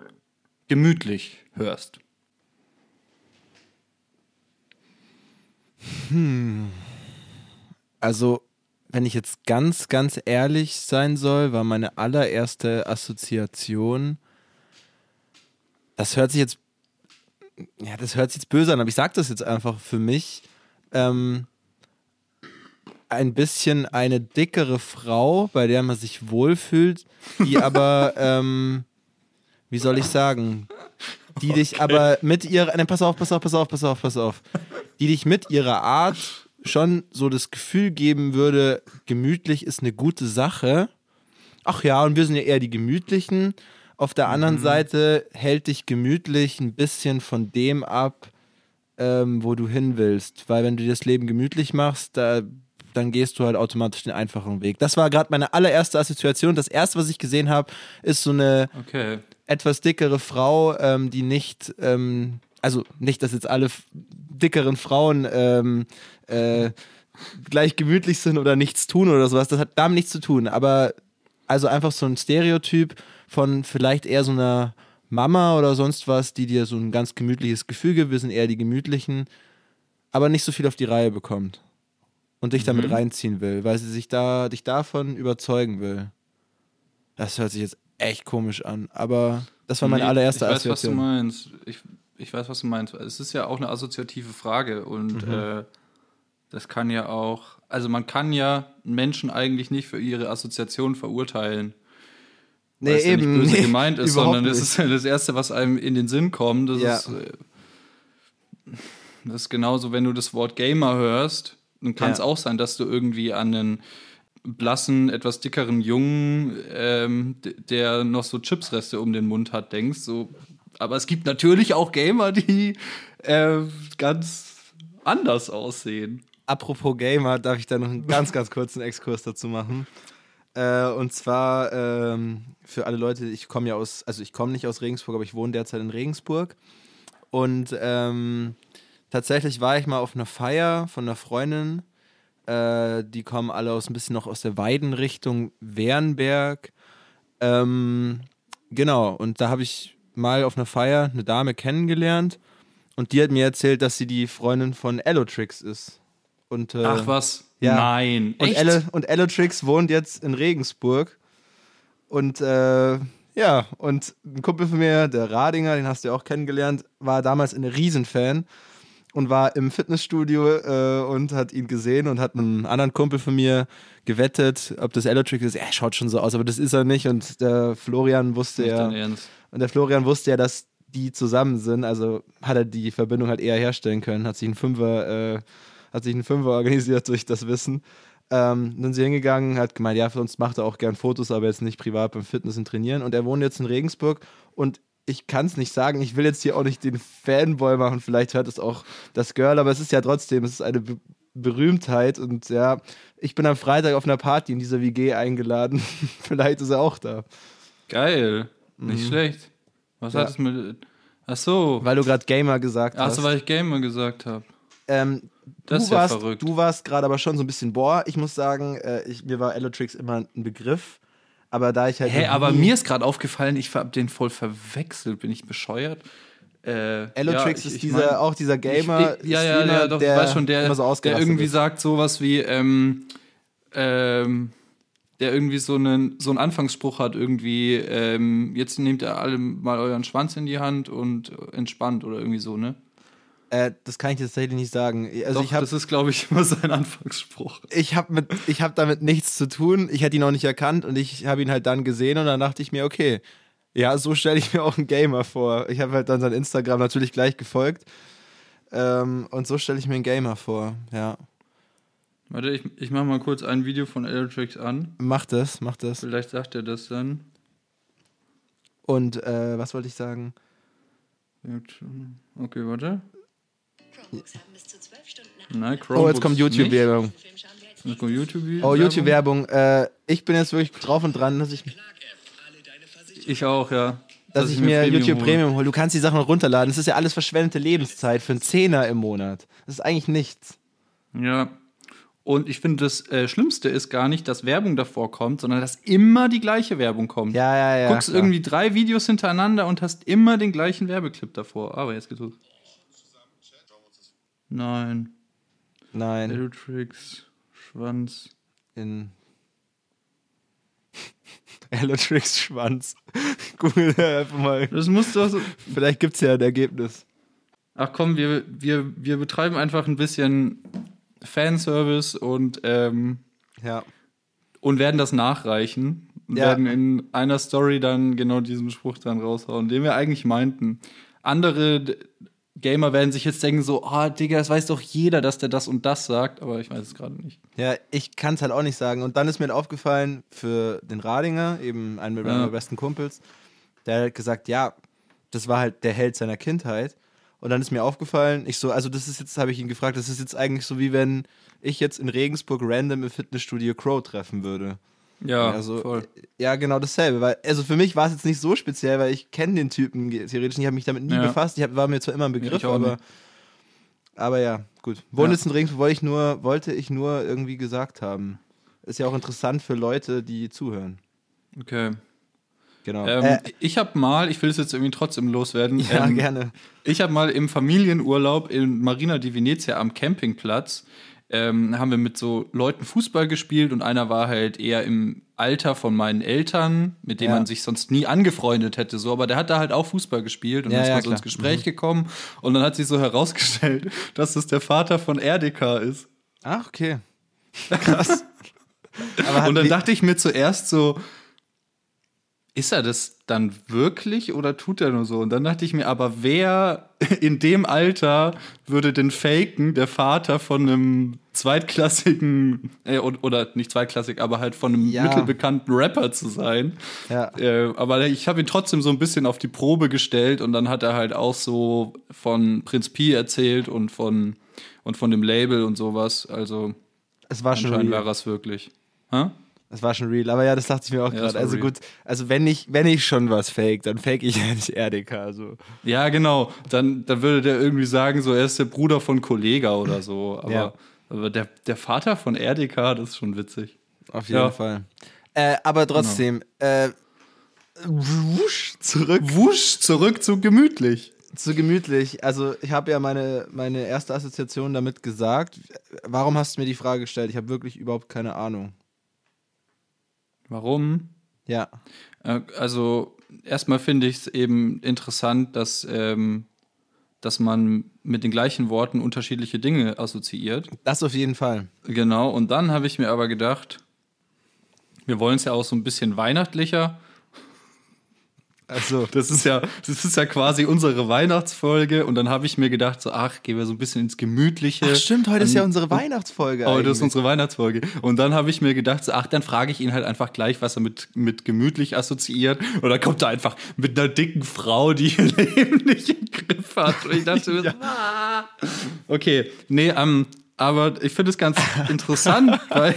A: gemütlich hörst?
B: Also, wenn ich jetzt ganz, ganz ehrlich sein soll, war meine allererste Assoziation, das hört sich jetzt, ja, das hört sich jetzt böse an, aber ich sage das jetzt einfach für mich, ähm, ein bisschen eine dickere Frau, bei der man sich wohlfühlt, die aber, ähm, wie soll ich sagen, die dich aber mit ihrer, ne, pass auf, pass auf, pass auf, pass auf, pass auf, die dich mit ihrer Art schon so das Gefühl geben würde, gemütlich ist eine gute Sache. Ach ja, und wir sind ja eher die Gemütlichen. Auf der anderen Seite hält dich gemütlich ein bisschen von dem ab, ähm, wo du hin willst. Weil wenn du dir das Leben gemütlich machst, da, dann gehst du halt automatisch den einfachen Weg. Das war gerade meine allererste Assoziation. Das erste, was ich gesehen habe, ist so eine
A: Okay.
B: etwas dickere Frau, ähm, die nicht, ähm, also nicht, dass jetzt alle dickeren Frauen ähm, äh, gleich gemütlich sind oder nichts tun oder sowas, das hat damit nichts zu tun, aber also einfach so ein Stereotyp von vielleicht eher so einer Mama oder sonst was, die dir so ein ganz gemütliches Gefühl gibt, wir sind eher die Gemütlichen, aber nicht so viel auf die Reihe bekommt und dich damit reinziehen will, weil sie sich da, dich davon überzeugen will. Das hört sich jetzt echt komisch an, aber das war meine
A: Nee,
B: allererste
A: Ich weiß, was du
B: Assoziation.
A: meinst. Ich, ich weiß, was du meinst. Es ist ja auch eine assoziative Frage und
B: Mhm.
A: äh, das kann ja auch, also man kann ja Menschen eigentlich nicht für ihre Assoziation verurteilen. weil es ja nicht böse
B: nee,
A: gemeint ist, sondern das ist ja das Erste, was einem in den Sinn kommt. Das,
B: Ja.
A: ist, äh, das ist genauso, wenn du das Wort Gamer hörst, dann kann es
B: Ja.
A: auch sein, dass du irgendwie an einen blassen, etwas dickeren Jungen, ähm, der noch so Chipsreste um den Mund hat, denkst. So. Aber es gibt natürlich auch Gamer, die äh, ganz anders aussehen.
B: Apropos Gamer, darf ich da noch einen ganz, ganz kurzen Exkurs dazu machen. Äh, und zwar ähm, für alle Leute, ich komme ja aus, also ich komme nicht aus Regensburg, aber ich wohne derzeit in Regensburg. Und ähm, tatsächlich war ich mal auf einer Feier von einer Freundin. Äh, die kommen alle aus ein bisschen noch aus der Weidenrichtung Wernberg. Ähm, genau, und da habe ich mal auf einer Feier eine Dame kennengelernt. Und die hat mir erzählt, dass sie die Freundin von Allotrix ist. Und, äh,
A: Ach was?
B: ja.
A: Nein.
B: und,
A: Echt?
B: Elle, und Allotrix wohnt jetzt in Regensburg. Und äh, ja, und ein Kumpel von mir, der Radinger, den hast du ja auch kennengelernt, war damals ein Riesenfan und war im Fitnessstudio äh, und hat ihn gesehen und hat mit einem anderen Kumpel von mir gewettet, ob das Allotrix ist. Er schaut schon so aus, aber das ist er nicht. Und der Florian wusste
A: Nicht
B: ja. Und der Florian wusste ja, dass die zusammen sind, also hat er die Verbindung halt eher herstellen können, hat sich einen Fünfer, äh, hat sich einen Fünfer organisiert durch das Wissen. Ähm, dann sind sie hingegangen, hat gemeint, ja, sonst macht er auch gern Fotos, aber jetzt nicht privat beim Fitness und Trainieren. Und er wohnt jetzt in Regensburg und ich kann es nicht sagen, ich will jetzt hier auch nicht den Fanboy machen, vielleicht hört es auch das Girl, aber es ist ja trotzdem, es ist eine Be Berühmtheit und ja, ich bin am Freitag auf einer Party in dieser WG eingeladen, vielleicht ist er auch da.
A: Geil. Nicht schlecht. Was
B: Ja.
A: hat es mit. Ach so.
B: Weil du gerade Gamer gesagt
A: Ach
B: hast.
A: so, weil ich Gamer gesagt habe.
B: Ähm,
A: Das
B: du
A: ist ja
B: warst,
A: verrückt.
B: Du warst gerade aber schon so ein bisschen, boah, ich muss sagen, äh, ich, mir war Allotrix immer ein Begriff, aber da ich halt.
A: Hä, aber mir ist gerade aufgefallen, ich hab den voll verwechselt. Bin ich bescheuert? Äh,
B: Allotrix
A: ja,
B: ist
A: ich
B: dieser,
A: mein-
B: auch dieser Gamer.
A: Ich, ja, ja, ja, doch,
B: der
A: ich weiß schon, der,
B: so
A: der irgendwie
B: ist.
A: sagt sowas wie, ähm, ähm, der irgendwie so einen, so einen Anfangsspruch hat, irgendwie, ähm, jetzt nehmt ihr alle mal euren Schwanz in die Hand und entspannt oder irgendwie so, ne?
B: Äh, das kann ich dir tatsächlich nicht sagen. Also
A: Doch,
B: ich habe
A: das ist, glaube ich, immer sein Anfangsspruch.
B: ich habe habe damit nichts zu tun. Ich hätte ihn noch nicht erkannt und ich habe ihn halt dann gesehen und dann dachte ich mir, okay, ja, so stelle ich mir auch einen Gamer vor. Ich habe halt dann sein Instagram natürlich gleich gefolgt. Ähm, und so stelle ich mir einen Gamer vor. Ja.
A: Warte, ich, ich mache mal kurz ein Video von Electrix an.
B: Mach das, mach das.
A: Vielleicht sagt er das dann.
B: Und äh, was wollte ich sagen?
A: Okay, warte.
C: Chromebooks
A: Nein,
B: Oh, jetzt kommt
A: Chromebooks
B: YouTube-Werbung.
A: YouTube
B: Oh, YouTube-Werbung. Äh, ich bin jetzt wirklich drauf und dran, dass ich,
A: Ich auch, ja.
B: dass ich mir YouTube
A: hole.
B: Premium hole. Du kannst die Sachen noch runterladen. Das ist ja alles verschwendete Lebenszeit für einen Zehner im Monat. Das ist eigentlich nichts.
A: Ja. Und ich finde, das äh, Schlimmste ist gar nicht, dass Werbung davor kommt, sondern dass immer die gleiche Werbung kommt.
B: Ja, ja, ja.
A: Guckst
B: klar.
A: irgendwie drei Videos hintereinander und hast immer den gleichen Werbeclip davor. Aber jetzt geht's los. Nein.
B: Nein.
A: Electrix, Schwanz.
B: In. Electrix Schwanz. Google einfach mal.
A: Das muss doch so.
B: Vielleicht gibt es ja ein Ergebnis.
A: Ach komm, wir, wir, wir betreiben einfach ein bisschen Fanservice und, ähm,
B: Ja.
A: und werden das nachreichen. Und
B: Ja.
A: werden in einer Story dann genau diesen Spruch dann raushauen, den wir eigentlich meinten. Andere Gamer werden sich jetzt denken so, ah, Digga, das weiß doch jeder, dass der das und das sagt, aber ich weiß es gerade nicht.
B: Ja, ich kann es halt auch nicht sagen. Und dann ist mir aufgefallen für den Radinger, eben einen
A: Ja.
B: meiner besten Kumpels, der hat gesagt, ja, das war halt der Held seiner Kindheit. Und dann ist mir aufgefallen, ich so, also das ist jetzt, habe ich ihn gefragt, das ist jetzt eigentlich so wie wenn ich jetzt in Regensburg random im Fitnessstudio Crow treffen würde.
A: Ja,
B: also,
A: voll.
B: ja, genau dasselbe. Weil, also für mich war es jetzt nicht so speziell, weil ich kenne den Typen theoretisch nicht, ich habe mich damit nie
A: Ja.
B: befasst. Ich hab, war mir zwar immer ein Begriff, aber, aber ja, gut. Wohnen
A: Ja.
B: wollte ich, nur, wollte ich nur irgendwie gesagt haben. Ist ja auch interessant für Leute, die zuhören.
A: Okay.
B: Genau.
A: Ähm,
B: äh,
A: ich habe mal, ich will es jetzt irgendwie trotzdem loswerden.
B: ja,
A: ähm,
B: gerne.
A: Ich habe mal im Familienurlaub in Marina di Venezia am Campingplatz, ähm, haben wir mit so Leuten Fußball gespielt und einer war halt eher im Alter von meinen Eltern, mit dem
B: Ja.
A: man sich sonst nie angefreundet hätte, so, aber der hat da halt auch Fußball gespielt und
B: Ja,
A: dann ist
B: ja,
A: mal so ins
B: klar.
A: Gespräch gekommen und dann hat sich so herausgestellt, dass es der Vater von RDK ist.
B: Ach, okay. Krass.
A: Und dann dachte ich mir zuerst so, ist er das dann wirklich oder tut er nur so? Und dann dachte ich mir, aber wer in dem Alter würde denn faken, der Vater von einem zweitklassigen, äh, oder nicht zweitklassig, aber halt von einem
B: Ja.
A: mittelbekannten Rapper zu sein?
B: Ja.
A: Äh, aber ich habe ihn trotzdem so ein bisschen auf die Probe gestellt und dann hat er halt auch so von Prinz Pi erzählt und von, und von dem Label und sowas. Also
B: es war schon
A: anscheinend war es wirklich. Hä?
B: Es war schon real. Aber ja, das dachte ich mir auch
A: Ja, das
B: gerade. Also
A: real.
B: gut, also wenn ich, wenn ich schon was fake, dann fake ich ja nicht RDK. Also.
A: Ja, genau. Dann, dann würde der irgendwie sagen, so er ist der Bruder von Kollega oder so. Aber,
B: Ja.
A: aber der, der Vater von RDK, das ist schon witzig.
B: Auf jeden
A: Ja.
B: Fall. Äh, aber trotzdem, äh, wusch, zurück
A: Wusch, zurück zu gemütlich.
B: zu gemütlich. Also ich habe ja meine, meine erste Assoziation damit gesagt. Warum hast du mir die Frage gestellt? Ich habe wirklich überhaupt keine Ahnung.
A: Warum?
B: Ja.
A: Äh, Also, erstmal finde ich es eben interessant, dass, ähm, dass man mit den gleichen Worten unterschiedliche Dinge assoziiert.
B: Das auf jeden Fall.
A: Genau, und dann habe ich mir aber gedacht, wir wollen es ja auch so ein bisschen weihnachtlicher.
B: Also,
A: Das ist ja, das ist ja quasi unsere Weihnachtsfolge und dann habe ich mir gedacht, so, ach, gehen wir so ein bisschen ins Gemütliche.
B: Ach stimmt, heute ist ja
A: Dann-
B: unsere Weihnachtsfolge.
A: Heute ist
B: eigentlich.
A: unsere Weihnachtsfolge. Und dann habe ich mir gedacht, so, ach, dann frage ich ihn halt einfach gleich, was er mit, mit gemütlich assoziiert. Und dann kommt er einfach mit einer dicken Frau, die ihr Leben nicht im Griff hat. Und ich dachte mir, so, ah. okay, nee, ähm, aber ich finde es ganz interessant, weil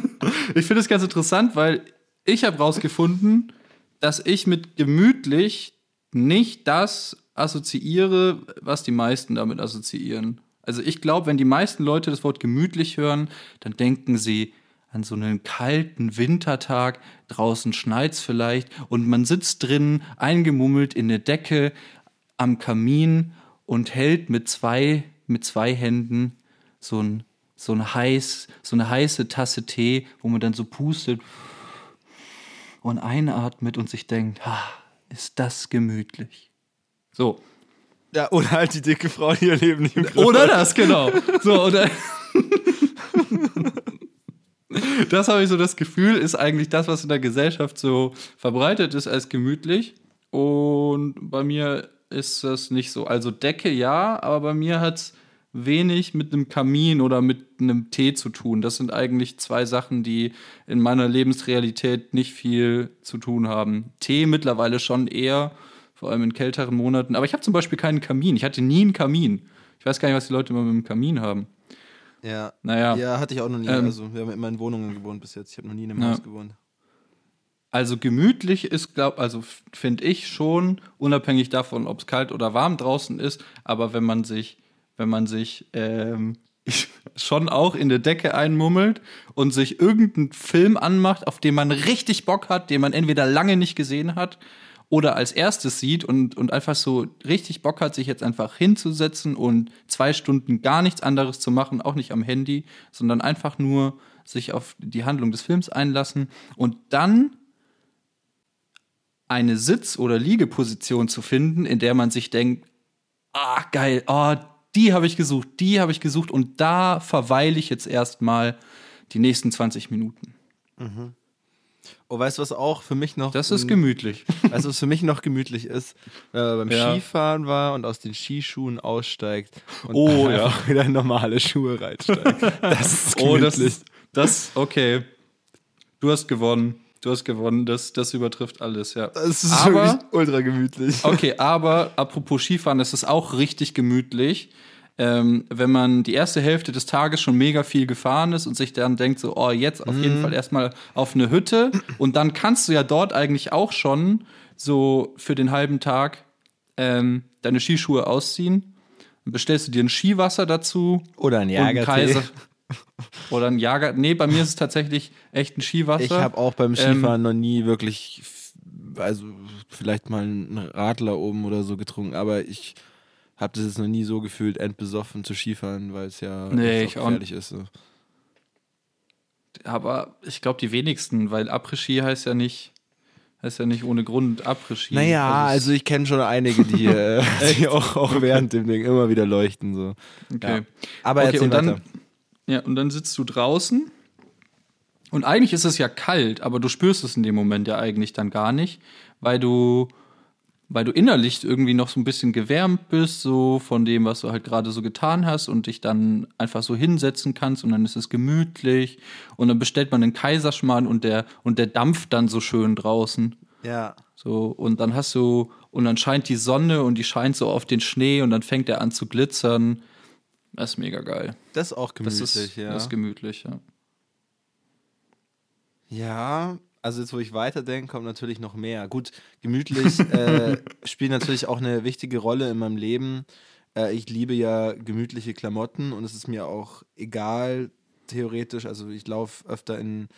A: ich finde es ganz interessant, weil ich habe rausgefunden, dass ich mit gemütlich nicht das assoziiere, was die meisten damit assoziieren. Also ich glaube, wenn die meisten Leute das Wort gemütlich hören, dann denken sie an so einen kalten Wintertag, draußen schneit's vielleicht und man sitzt drin, eingemummelt in der Decke am Kamin und hält mit zwei, mit zwei Händen so ein, so ein heiß, so eine heiße Tasse Tee, wo man dann so pustet und einatmet und sich denkt, ist das gemütlich. So.
B: Ja, oder halt die dicke Frau, die ihr Leben nicht im Griff
A: Oder
B: hat.
A: das, genau. So, oder. das habe ich so das Gefühl, ist eigentlich das, was in der Gesellschaft so verbreitet ist als gemütlich. Und bei mir ist das nicht so. Also Decke ja, aber bei mir hat es wenig mit einem Kamin oder mit einem Tee zu tun. Das sind eigentlich zwei Sachen, die in meiner Lebensrealität nicht viel zu tun haben. Tee mittlerweile schon eher, vor allem in kälteren Monaten. Aber ich habe zum Beispiel keinen Kamin. Ich hatte nie einen Kamin. Ich weiß gar nicht, was die Leute immer mit dem Kamin haben.
B: Ja.
A: Naja.
B: Ja, hatte ich auch noch nie.
A: Ähm.
B: also, wir haben immer in Wohnungen gewohnt bis jetzt. Ich habe noch nie in einem
A: Ja.
B: Haus gewohnt.
A: Also gemütlich ist, glaub, also finde ich schon, unabhängig davon, ob es kalt oder warm draußen ist, aber wenn man sich, wenn man sich ähm, schon auch in der Decke einmummelt und sich irgendeinen Film anmacht, auf den man richtig Bock hat, den man entweder lange nicht gesehen hat oder als erstes sieht und, und einfach so richtig Bock hat, sich jetzt einfach hinzusetzen und zwei Stunden gar nichts anderes zu machen, auch nicht am Handy, sondern einfach nur sich auf die Handlung des Films einlassen und dann eine Sitz- oder Liegeposition zu finden, in der man sich denkt, ah, geil, oh, die habe ich gesucht, die habe ich gesucht und da verweile ich jetzt erstmal die nächsten 20 Minuten.
B: Oh, weißt du, was auch für mich noch.
A: Das ist gemütlich.
B: Weißt du, was für mich noch gemütlich ist? Wenn man beim
A: Ja.
B: Skifahren war und aus den Skischuhen aussteigt und
A: Oh, ja.
B: wieder in normale Schuhe reinsteigt. Das ist
A: Oh, das
B: gemütlich.
A: ist, das, okay. Du hast gewonnen. Du hast gewonnen. Das, das übertrifft alles, ja.
B: Das ist
A: Aber-
B: wirklich ultra gemütlich.
A: Okay, aber apropos Skifahren, das ist auch richtig gemütlich. Ähm, wenn man die erste Hälfte des Tages schon mega viel gefahren ist und sich dann denkt, so, oh, jetzt auf jeden Fall erstmal auf eine Hütte. Und dann kannst du ja dort eigentlich auch schon so für den halben Tag ähm, deine Skischuhe ausziehen. Dann bestellst du dir ein Skiwasser dazu.
B: Oder ein Jagertee.
A: Oder ein Jager. Nee, bei mir ist es tatsächlich echt ein Skiwasser.
B: Ich habe auch beim
A: Ähm,
B: Skifahren noch nie wirklich, also vielleicht mal einen Radler oben oder so getrunken, aber ich habe das jetzt noch nie so gefühlt, endbesoffen zu Skifahren, weil es ja
A: Nee, ich auch
B: gefährlich ist. So.
A: Aber ich glaube die wenigsten, weil Après-Ski heißt ja nicht, heißt ja nicht ohne Grund Après-Ski.
B: Naja,
A: es-
B: also ich kenne schon einige, die, äh, die auch, auch während dem Ding immer wieder leuchten. So.
A: okay.
B: Ja. Aber
A: okay,
B: erzähl
A: und dann,
B: weiter.
A: Ja, und dann sitzt du draußen und eigentlich ist es ja kalt, aber du spürst es in dem Moment ja eigentlich dann gar nicht, weil du, weil du innerlich irgendwie noch so ein bisschen gewärmt bist, so von dem, was du halt gerade so getan hast und dich dann einfach so hinsetzen kannst und dann ist es gemütlich und dann bestellt man einen Kaiserschmarrn und der, und der dampft dann so schön draußen.
B: Ja.
A: So, und dann hast du, und dann scheint die Sonne und die scheint so auf den Schnee und dann fängt er an zu glitzern. Das ist mega geil.
B: Das ist auch
A: Das
B: gemütlich,
A: ist,
B: ja.
A: das ist gemütlich, ja.
B: Ja, also jetzt, wo ich weiterdenke, kommt natürlich noch mehr. Gut, gemütlich äh, spielt natürlich auch eine wichtige Rolle in meinem Leben. Äh, ich liebe ja gemütliche Klamotten und es ist mir auch egal, theoretisch. Also ich laufe öfter in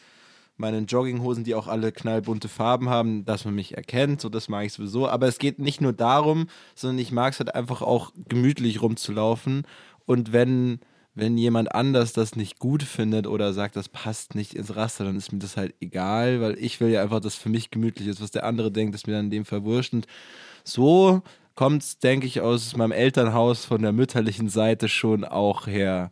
B: meinen Jogginghosen, die auch alle knallbunte Farben haben, dass man mich erkennt. So, das mag ich sowieso. Aber es geht nicht nur darum, sondern ich mag es halt einfach auch gemütlich rumzulaufen. Und wenn, wenn jemand anders das nicht gut findet oder sagt, das passt nicht ins Raster, dann ist mir das halt egal, weil ich will ja einfach, dass für mich gemütlich ist. Was der andere denkt, ist mir dann in dem. Und so kommt es, denke ich, aus meinem Elternhaus von der mütterlichen Seite schon auch her.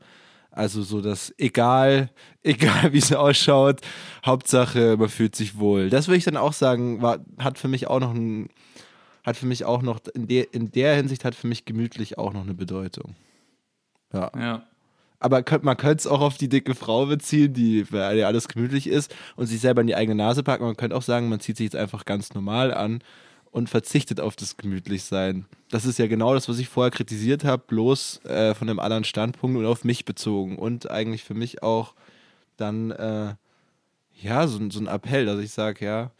B: Also so dass egal, egal wie es ausschaut, Hauptsache man fühlt sich wohl. Das würde ich dann auch sagen, war, hat für mich auch noch ein, hat für mich auch noch, in der, in der Hinsicht hat für mich gemütlich auch noch eine Bedeutung. Ja.
A: Ja.
B: Aber man könnte es auch auf die dicke Frau beziehen, die, weil ja alles gemütlich ist und sich selber in die eigene Nase packen. Man könnte auch sagen, man zieht sich jetzt einfach ganz normal an und verzichtet auf das Gemütlichsein. Das ist ja genau das, was ich vorher kritisiert habe, bloß äh, von einem anderen Standpunkt und auf mich bezogen. Und eigentlich für mich auch dann, äh, ja, so, so ein Appell, dass ich sage, ja,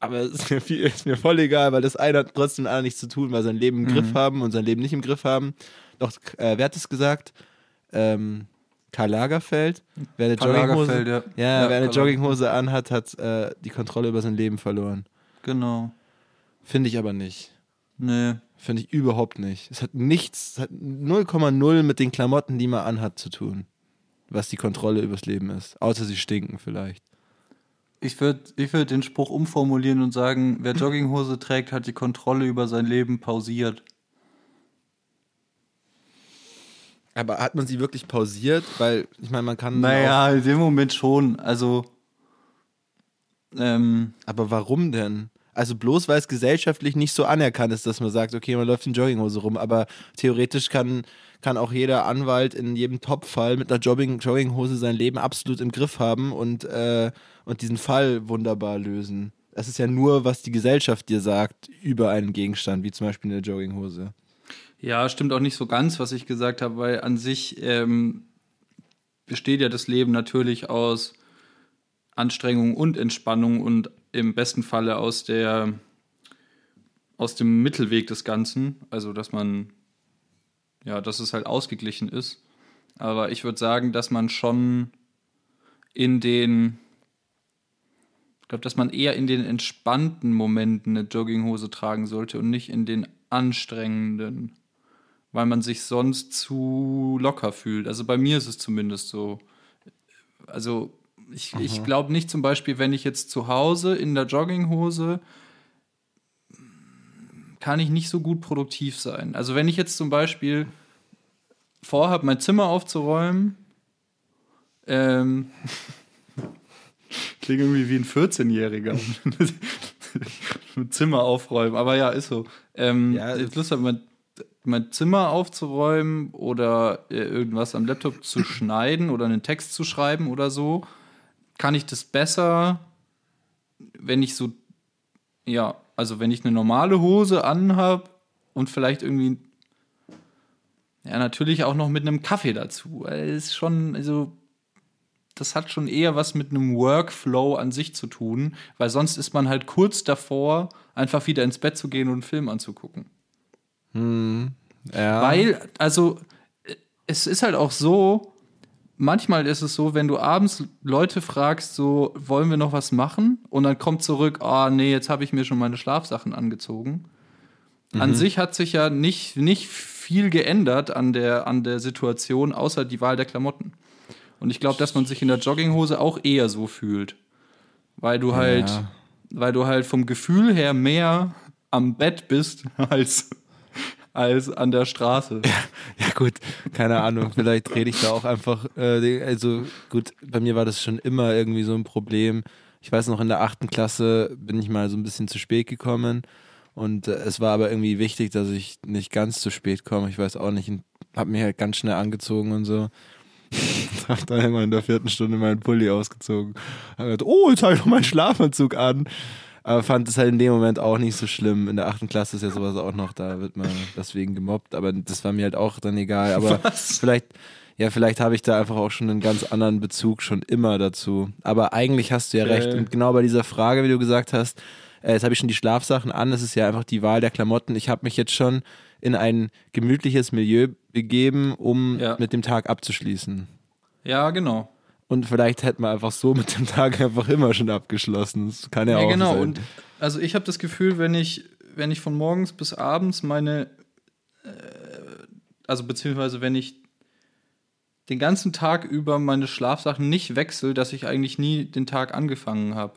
B: aber es ist mir, viel, ist mir voll egal, weil das eine hat trotzdem anderen nichts zu tun, weil sie sein Leben im Griff haben und sein Leben nicht im Griff haben. Doch, äh, wer hat es gesagt? Ähm, Karl Lagerfeld. Wer eine
A: Karl
B: Jogginghose,
A: Lagerfeld, ja.
B: ja,
A: Ja,
B: wer eine Jogginghose anhat, hat äh, die Kontrolle über sein Leben verloren.
A: Genau.
B: Finde ich aber nicht.
A: Nee.
B: Finde ich überhaupt nicht. Es hat nichts, es hat 0,0 mit den Klamotten, die man anhat, zu tun. Was die Kontrolle übers Leben ist. Außer sie stinken vielleicht.
A: Ich würde ich würd den Spruch umformulieren und sagen, wer Jogginghose trägt, hat die Kontrolle über sein Leben pausiert.
B: Aber hat man sie wirklich pausiert? Weil, ich meine, man kann.
A: Naja, in dem Moment schon. Also, ähm,
B: aber warum denn? Also bloß weil es gesellschaftlich nicht so anerkannt ist, dass man sagt, okay, man läuft in Jogginghose rum, aber theoretisch kann, kann auch jeder Anwalt in jedem Top-Fall mit einer Jogging, Jogginghose sein Leben absolut im Griff haben und, äh, und diesen Fall wunderbar lösen. Das ist ja nur, was die Gesellschaft dir sagt über einen Gegenstand, wie zum Beispiel eine Jogginghose.
A: Ja, stimmt auch nicht so ganz, was ich gesagt habe, weil an sich ähm, besteht ja das Leben natürlich aus Anstrengung und Entspannung und im besten Falle aus der aus dem Mittelweg des Ganzen, also dass man ja, dass es halt ausgeglichen ist. Aber ich würde sagen, dass man schon in den ich glaube, dass man eher in den entspannten Momenten eine Jogginghose tragen sollte und nicht in den anstrengenden, weil man sich sonst zu locker fühlt. Also bei mir ist es zumindest so. Also ich, ich glaube nicht zum Beispiel, wenn ich jetzt zu Hause in der Jogginghose kann ich nicht so gut produktiv sein. Also wenn ich jetzt zum Beispiel vorhabe, mein Zimmer aufzuräumen, ähm, klingt irgendwie wie ein 14-Jähriger. Ein Zimmer aufräumen, aber ja, ist so. Ähm,
B: Ja,
A: Lust habe, mein, Zimmer aufzuräumen oder äh, irgendwas am Laptop zu schneiden oder einen Text zu schreiben oder so, kann ich das besser, wenn ich so, ja, also wenn ich eine normale Hose anhab und vielleicht irgendwie, ja, natürlich auch noch mit einem Kaffee dazu. Es ist schon, also das hat schon eher was mit einem Workflow an sich zu tun, weil sonst ist man halt kurz davor, einfach wieder ins Bett zu gehen und einen Film anzugucken.
B: Ja.
A: Weil, also, es ist halt auch so, manchmal ist es so, wenn du abends Leute fragst, so, wollen wir noch was machen? Und dann kommt zurück, ah, nee, jetzt habe ich mir schon meine Schlafsachen angezogen. An sich hat sich ja nicht, nicht viel geändert an der, an der Situation, außer die Wahl der Klamotten. Und ich glaube, dass man sich in der Jogginghose auch eher so fühlt. Weil du halt,
B: Ja.
A: weil du halt vom Gefühl her mehr am Bett bist als, als an der Straße.
B: Ja gut, keine Ahnung, vielleicht rede ich da auch einfach, äh, also gut, bei mir war das schon immer irgendwie so ein Problem. Ich weiß noch, in der achten Klasse bin ich mal so ein bisschen zu spät gekommen und äh, es war aber irgendwie wichtig, dass ich nicht ganz zu spät komme. Ich weiß auch nicht, hab mich halt ganz schnell angezogen und so. hab dann irgendwann in der vierten Stunde meinen Pulli ausgezogen. Hab gedacht, oh, jetzt habe ich noch meinen Schlafanzug an. Aber fand es halt in dem Moment auch nicht so schlimm. In der achten Klasse ist ja sowas auch noch, da wird man deswegen gemobbt, aber das war mir halt auch dann egal. Aber
A: Was?
B: vielleicht, ja, vielleicht habe ich da einfach auch schon einen ganz anderen Bezug schon immer dazu. Aber eigentlich hast du ja recht. Und genau bei dieser Frage, wie du gesagt hast, äh, jetzt habe ich schon die Schlafsachen an, es ist ja einfach die Wahl der Klamotten. Ich habe mich jetzt schon in ein gemütliches Milieu begeben, um
A: Ja.
B: mit dem Tag abzuschließen.
A: Ja, genau.
B: Und vielleicht hätten wir einfach so mit dem Tag einfach immer schon abgeschlossen. Das kann ja,
A: Ja,
B: auch
A: genau.
B: sein.
A: Und also ich habe das Gefühl, wenn ich, wenn ich von morgens bis abends meine, äh, also beziehungsweise wenn ich den ganzen Tag über meine Schlafsachen nicht wechsle, dass ich eigentlich nie den Tag angefangen habe.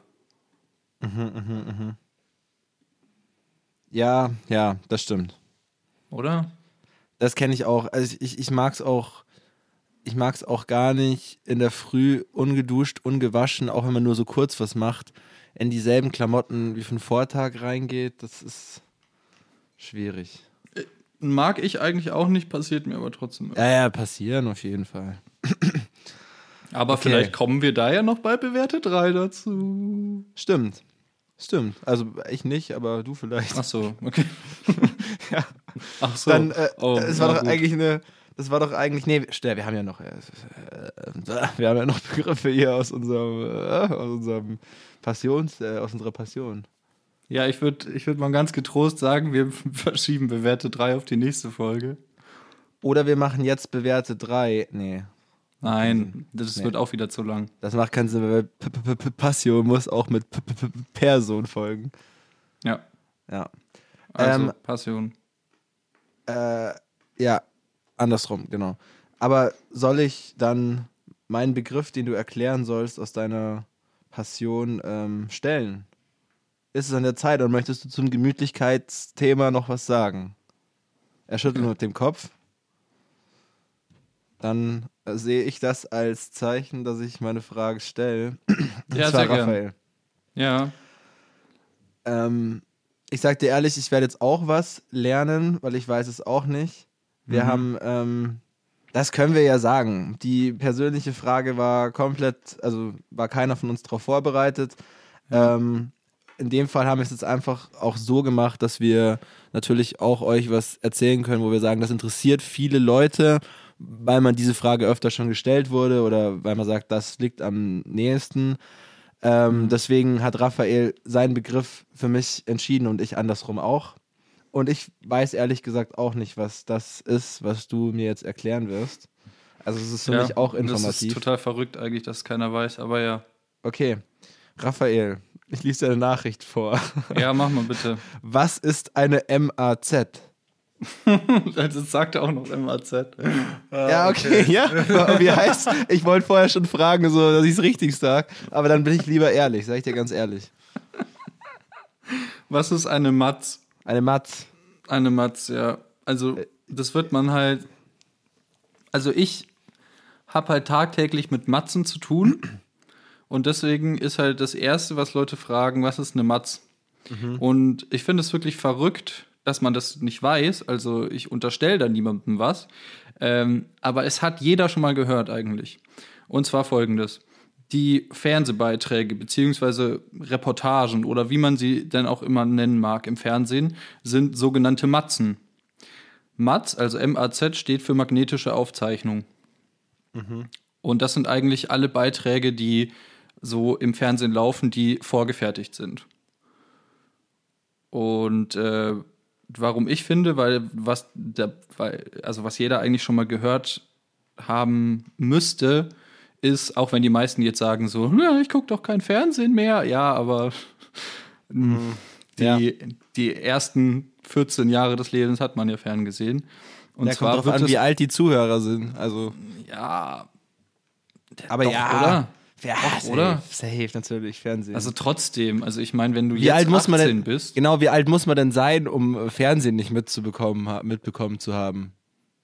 B: ja, ja, das stimmt.
A: Oder?
B: Das kenne ich auch. Also ich, ich mag es auch, ich mag es auch gar nicht in der Früh ungeduscht, ungewaschen, auch wenn man nur so kurz was macht, in dieselben Klamotten wie für den Vortag reingeht. Das ist schwierig.
A: Mag ich eigentlich auch nicht, passiert mir aber trotzdem.
B: Ja, ja, passieren auf jeden Fall.
A: Aber
B: okay.
A: vielleicht kommen wir da ja noch bei Bewerte 3 dazu.
B: Stimmt. Stimmt. Also ich nicht, aber du vielleicht.
A: Ach so, okay.
B: Ja.
A: Ach so.
B: Dann, äh,
A: Oh,
B: es war doch
A: gut.
B: eigentlich eine, das war doch eigentlich, nee, wir haben ja noch, äh, äh, wir haben ja noch Begriffe hier aus unserem, äh, aus unserem Passions, äh, aus unserer Passion.
A: Ja, ich würde ich würd mal ganz getrost sagen, wir verschieben Bewerte 3 auf die nächste Folge.
B: Oder wir machen jetzt bewährte drei. Nee,
A: Nein, das
B: Nee.
A: wird auch wieder zu lang.
B: das macht keinen Sinn, weil P -P -P Passion muss auch mit Person folgen.
A: Ja,
B: Ja.
A: also
B: Ähm,
A: Passion.
B: Äh, ja, andersrum, genau. Aber soll ich dann meinen Begriff, den du erklären sollst, aus deiner Passion ähm, stellen? Ist es an der Zeit und möchtest du zum Gemütlichkeitsthema noch was sagen? Er schüttelt mit dem Kopf. dann äh, sehe ich das als Zeichen, dass ich meine Frage stelle.
A: Ja, sehr gern.
B: Raphael.
A: Ja.
B: Ähm, ich sag dir ehrlich, ich werde jetzt auch was lernen, weil ich weiß es auch nicht. Wir
A: Mhm.
B: haben, ähm, das können wir ja sagen. Die persönliche Frage war komplett, also war keiner von uns darauf vorbereitet. Ähm, in dem Fall haben wir es jetzt einfach auch so gemacht, dass wir natürlich auch euch was erzählen können, wo wir sagen, das interessiert viele Leute, weil man diese Frage öfter schon gestellt wurde oder weil man sagt, das liegt am nächsten. Ähm, deswegen hat Raphael seinen Begriff für mich entschieden und ich andersrum auch. Und ich weiß ehrlich gesagt auch nicht, was das ist, was du mir jetzt erklären wirst. Also es ist für
A: ja.
B: mich auch
A: Das ist
B: informativ.
A: total verrückt eigentlich, dass keiner weiß, aber ja.
B: Okay, Raphael, ich lese dir eine Nachricht vor.
A: Ja, mach mal bitte.
B: Was ist eine MAZ?
A: Also sagt er auch noch MAZ.
B: ja, okay, ja. Wie heißt? Ich wollte vorher schon fragen, so, dass ich es richtig sage, aber dann bin ich lieber ehrlich, sag ich dir ganz ehrlich.
A: Was ist eine Matz?
B: Eine Matz.
A: Eine Matz, ja. Also, das wird man halt. Also, ich habe halt tagtäglich mit Matzen zu tun. Und deswegen ist halt das Erste, was Leute fragen, was ist eine Matz? Und ich finde es wirklich verrückt, dass man das nicht weiß. Also, ich unterstelle da niemandem was. Ähm, aber es hat jeder schon mal gehört eigentlich. Und zwar folgendes. Die Fernsehbeiträge beziehungsweise Reportagen oder wie man sie denn auch immer nennen mag im Fernsehen, sind sogenannte Matzen. MAZ, also MAZ, steht für magnetische Aufzeichnung. Und das sind eigentlich alle Beiträge, die so im Fernsehen laufen, die vorgefertigt sind. Und äh, warum ich finde, weil was, der, weil, also was jeder eigentlich schon mal gehört haben müsste, ist, auch wenn die meisten jetzt sagen so, ja, ich gucke doch kein Fernsehen mehr, ja, aber die,
B: Ja.
A: die ersten 14 Jahre des Lebens hat man ja ferngesehen. Und
B: Ja,
A: zwar
B: kommt drauf an, wie alt die Zuhörer sind. Also,
A: ja,
B: aber
A: doch,
B: ja,
A: oder?
B: Ja,
A: Doch,
B: safe,
A: oder?
B: Safe, natürlich, Fernsehen.
A: Also trotzdem, also ich meine, wenn du
B: wie
A: jetzt
B: alt muss man
A: 18
B: denn,
A: bist,
B: Genau, wie alt muss man denn sein, um äh, Fernsehen nicht mitzubekommen, mitbekommen zu haben?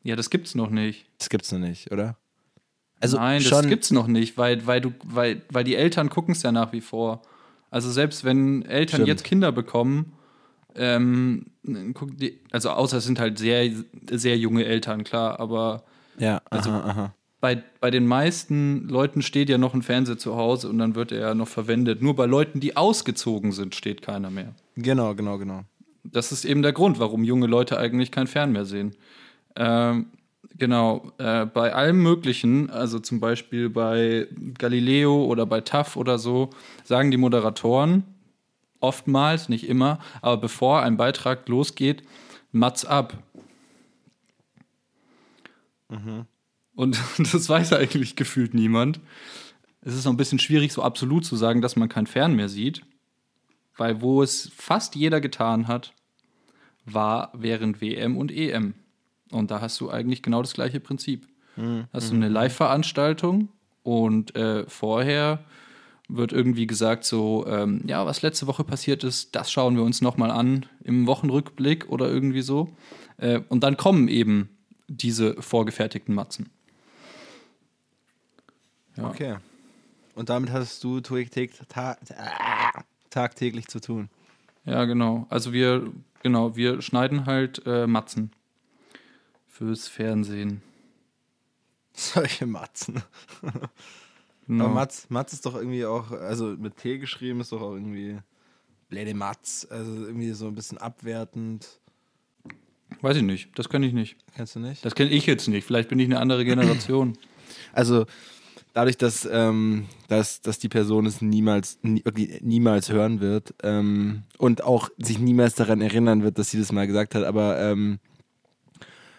A: ja, das gibt's noch nicht.
B: Das gibt's noch nicht, oder? Also
A: Nein, das
B: schon,
A: gibt's noch nicht, weil, weil, du, weil, weil die Eltern gucken es ja nach wie vor. Also selbst wenn Eltern
B: Stimmt.
A: jetzt Kinder bekommen, ähm, gucken die, also außer es sind halt sehr, sehr junge Eltern, klar, aber
B: Ja,
A: Also-
B: aha, aha.
A: bei, bei den meisten Leuten steht ja noch ein Fernseher zu Hause und dann wird er ja noch verwendet. Nur bei Leuten, die ausgezogen sind, steht keiner mehr.
B: Genau, genau, genau.
A: Das ist eben der Grund, warum junge Leute eigentlich kein Fern mehr sehen. Ähm, genau, äh, bei allem Möglichen, also zum Beispiel bei Galileo oder bei TAF oder so, sagen die Moderatoren oftmals, nicht immer, aber bevor ein Beitrag losgeht, Mats ab. Und das weiß eigentlich gefühlt niemand. Es ist noch ein bisschen schwierig, so absolut zu sagen, dass man kein Fern mehr sieht. Weil wo es fast jeder getan hat, war während WM und EM. Und da hast du eigentlich genau das gleiche Prinzip. Hast du eine Live-Veranstaltung und äh, vorher wird irgendwie gesagt so, ähm, ja, was letzte Woche passiert ist, das schauen wir uns nochmal an im Wochenrückblick oder irgendwie so. Äh, und dann kommen eben diese vorgefertigten Matzen. Ja.
B: Okay. Und damit hast du tagtäglich, ta tagtäglich zu tun.
A: Ja, genau. Also wir, genau, wir schneiden halt äh, Matzen fürs Fernsehen.
B: Solche Matzen.
A: Genau.
B: Aber Matz, Matz ist doch irgendwie auch, also mit T geschrieben ist doch auch irgendwie Blöde Matz, also irgendwie so ein bisschen abwertend.
A: Weiß ich nicht, das kann ich nicht.
B: Kennst du nicht?
A: Das kenne ich jetzt nicht. Vielleicht bin ich eine andere Generation.
B: Also dadurch, dass, ähm, dass, dass die Person es niemals, nie, niemals hören wird ähm, und auch sich niemals daran erinnern wird, dass sie das mal gesagt hat, aber ähm,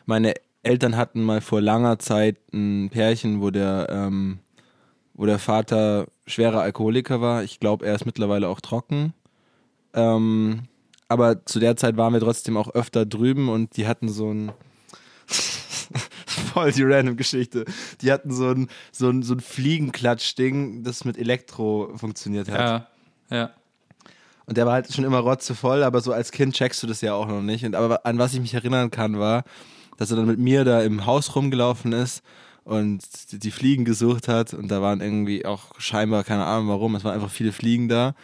B: meine Eltern hatten mal vor langer Zeit ein Pärchen, wo der, ähm, wo der Vater schwerer Alkoholiker war. Ich glaube, er ist mittlerweile auch trocken. Ähm, aber zu der Zeit waren wir trotzdem auch öfter drüben und die hatten so ein voll die random Geschichte. Die hatten so ein, so ein, so ein Fliegenklatsch-Ding, das mit Elektro funktioniert hat.
A: ja, ja.
B: Und der war halt schon immer rotzevoll, aber so als Kind checkst du das ja auch noch nicht. Und aber an was ich mich erinnern kann, war, dass er dann mit mir da im Haus rumgelaufen ist und die Fliegen gesucht hat und da waren irgendwie auch scheinbar, keine Ahnung warum, es waren einfach viele Fliegen da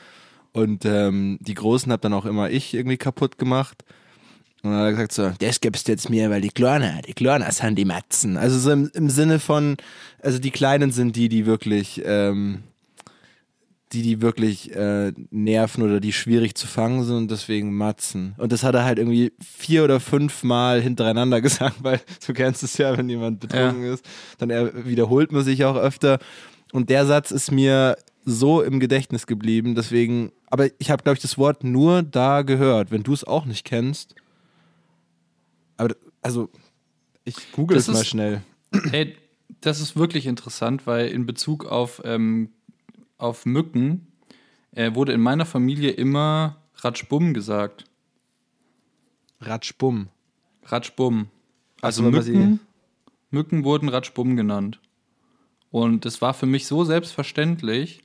B: und ähm, die Großen hab dann auch immer ich irgendwie kaputt gemacht. Und dann hat er gesagt so, das gibst du jetzt mir, weil die Kleinen, die Kleinen sind die Matzen. Also so im, im Sinne von, also die Kleinen sind die, die wirklich, ähm, die, die wirklich äh, nerven oder die schwierig zu fangen sind und deswegen Matzen. Und das hat er halt irgendwie vier oder fünf Mal hintereinander gesagt, weil du kennst es ja, wenn jemand betrunken ist, dann er wiederholt man sich auch öfter. Und der Satz ist mir so im Gedächtnis geblieben, deswegen, aber ich habe, glaube ich, das Wort nur da gehört. Wenn du es auch nicht kennst, aber also, ich google
A: Das
B: es mal
A: ist-
B: schnell.
A: Ey, das ist wirklich interessant, weil in Bezug auf, ähm, auf Mücken äh, wurde in meiner Familie immer Ratschbumm gesagt.
B: Ratschbumm.
A: Ratschbumm. Also
B: so,
A: Mücken, Mücken wurden Ratschbumm genannt. Und es war für mich so selbstverständlich,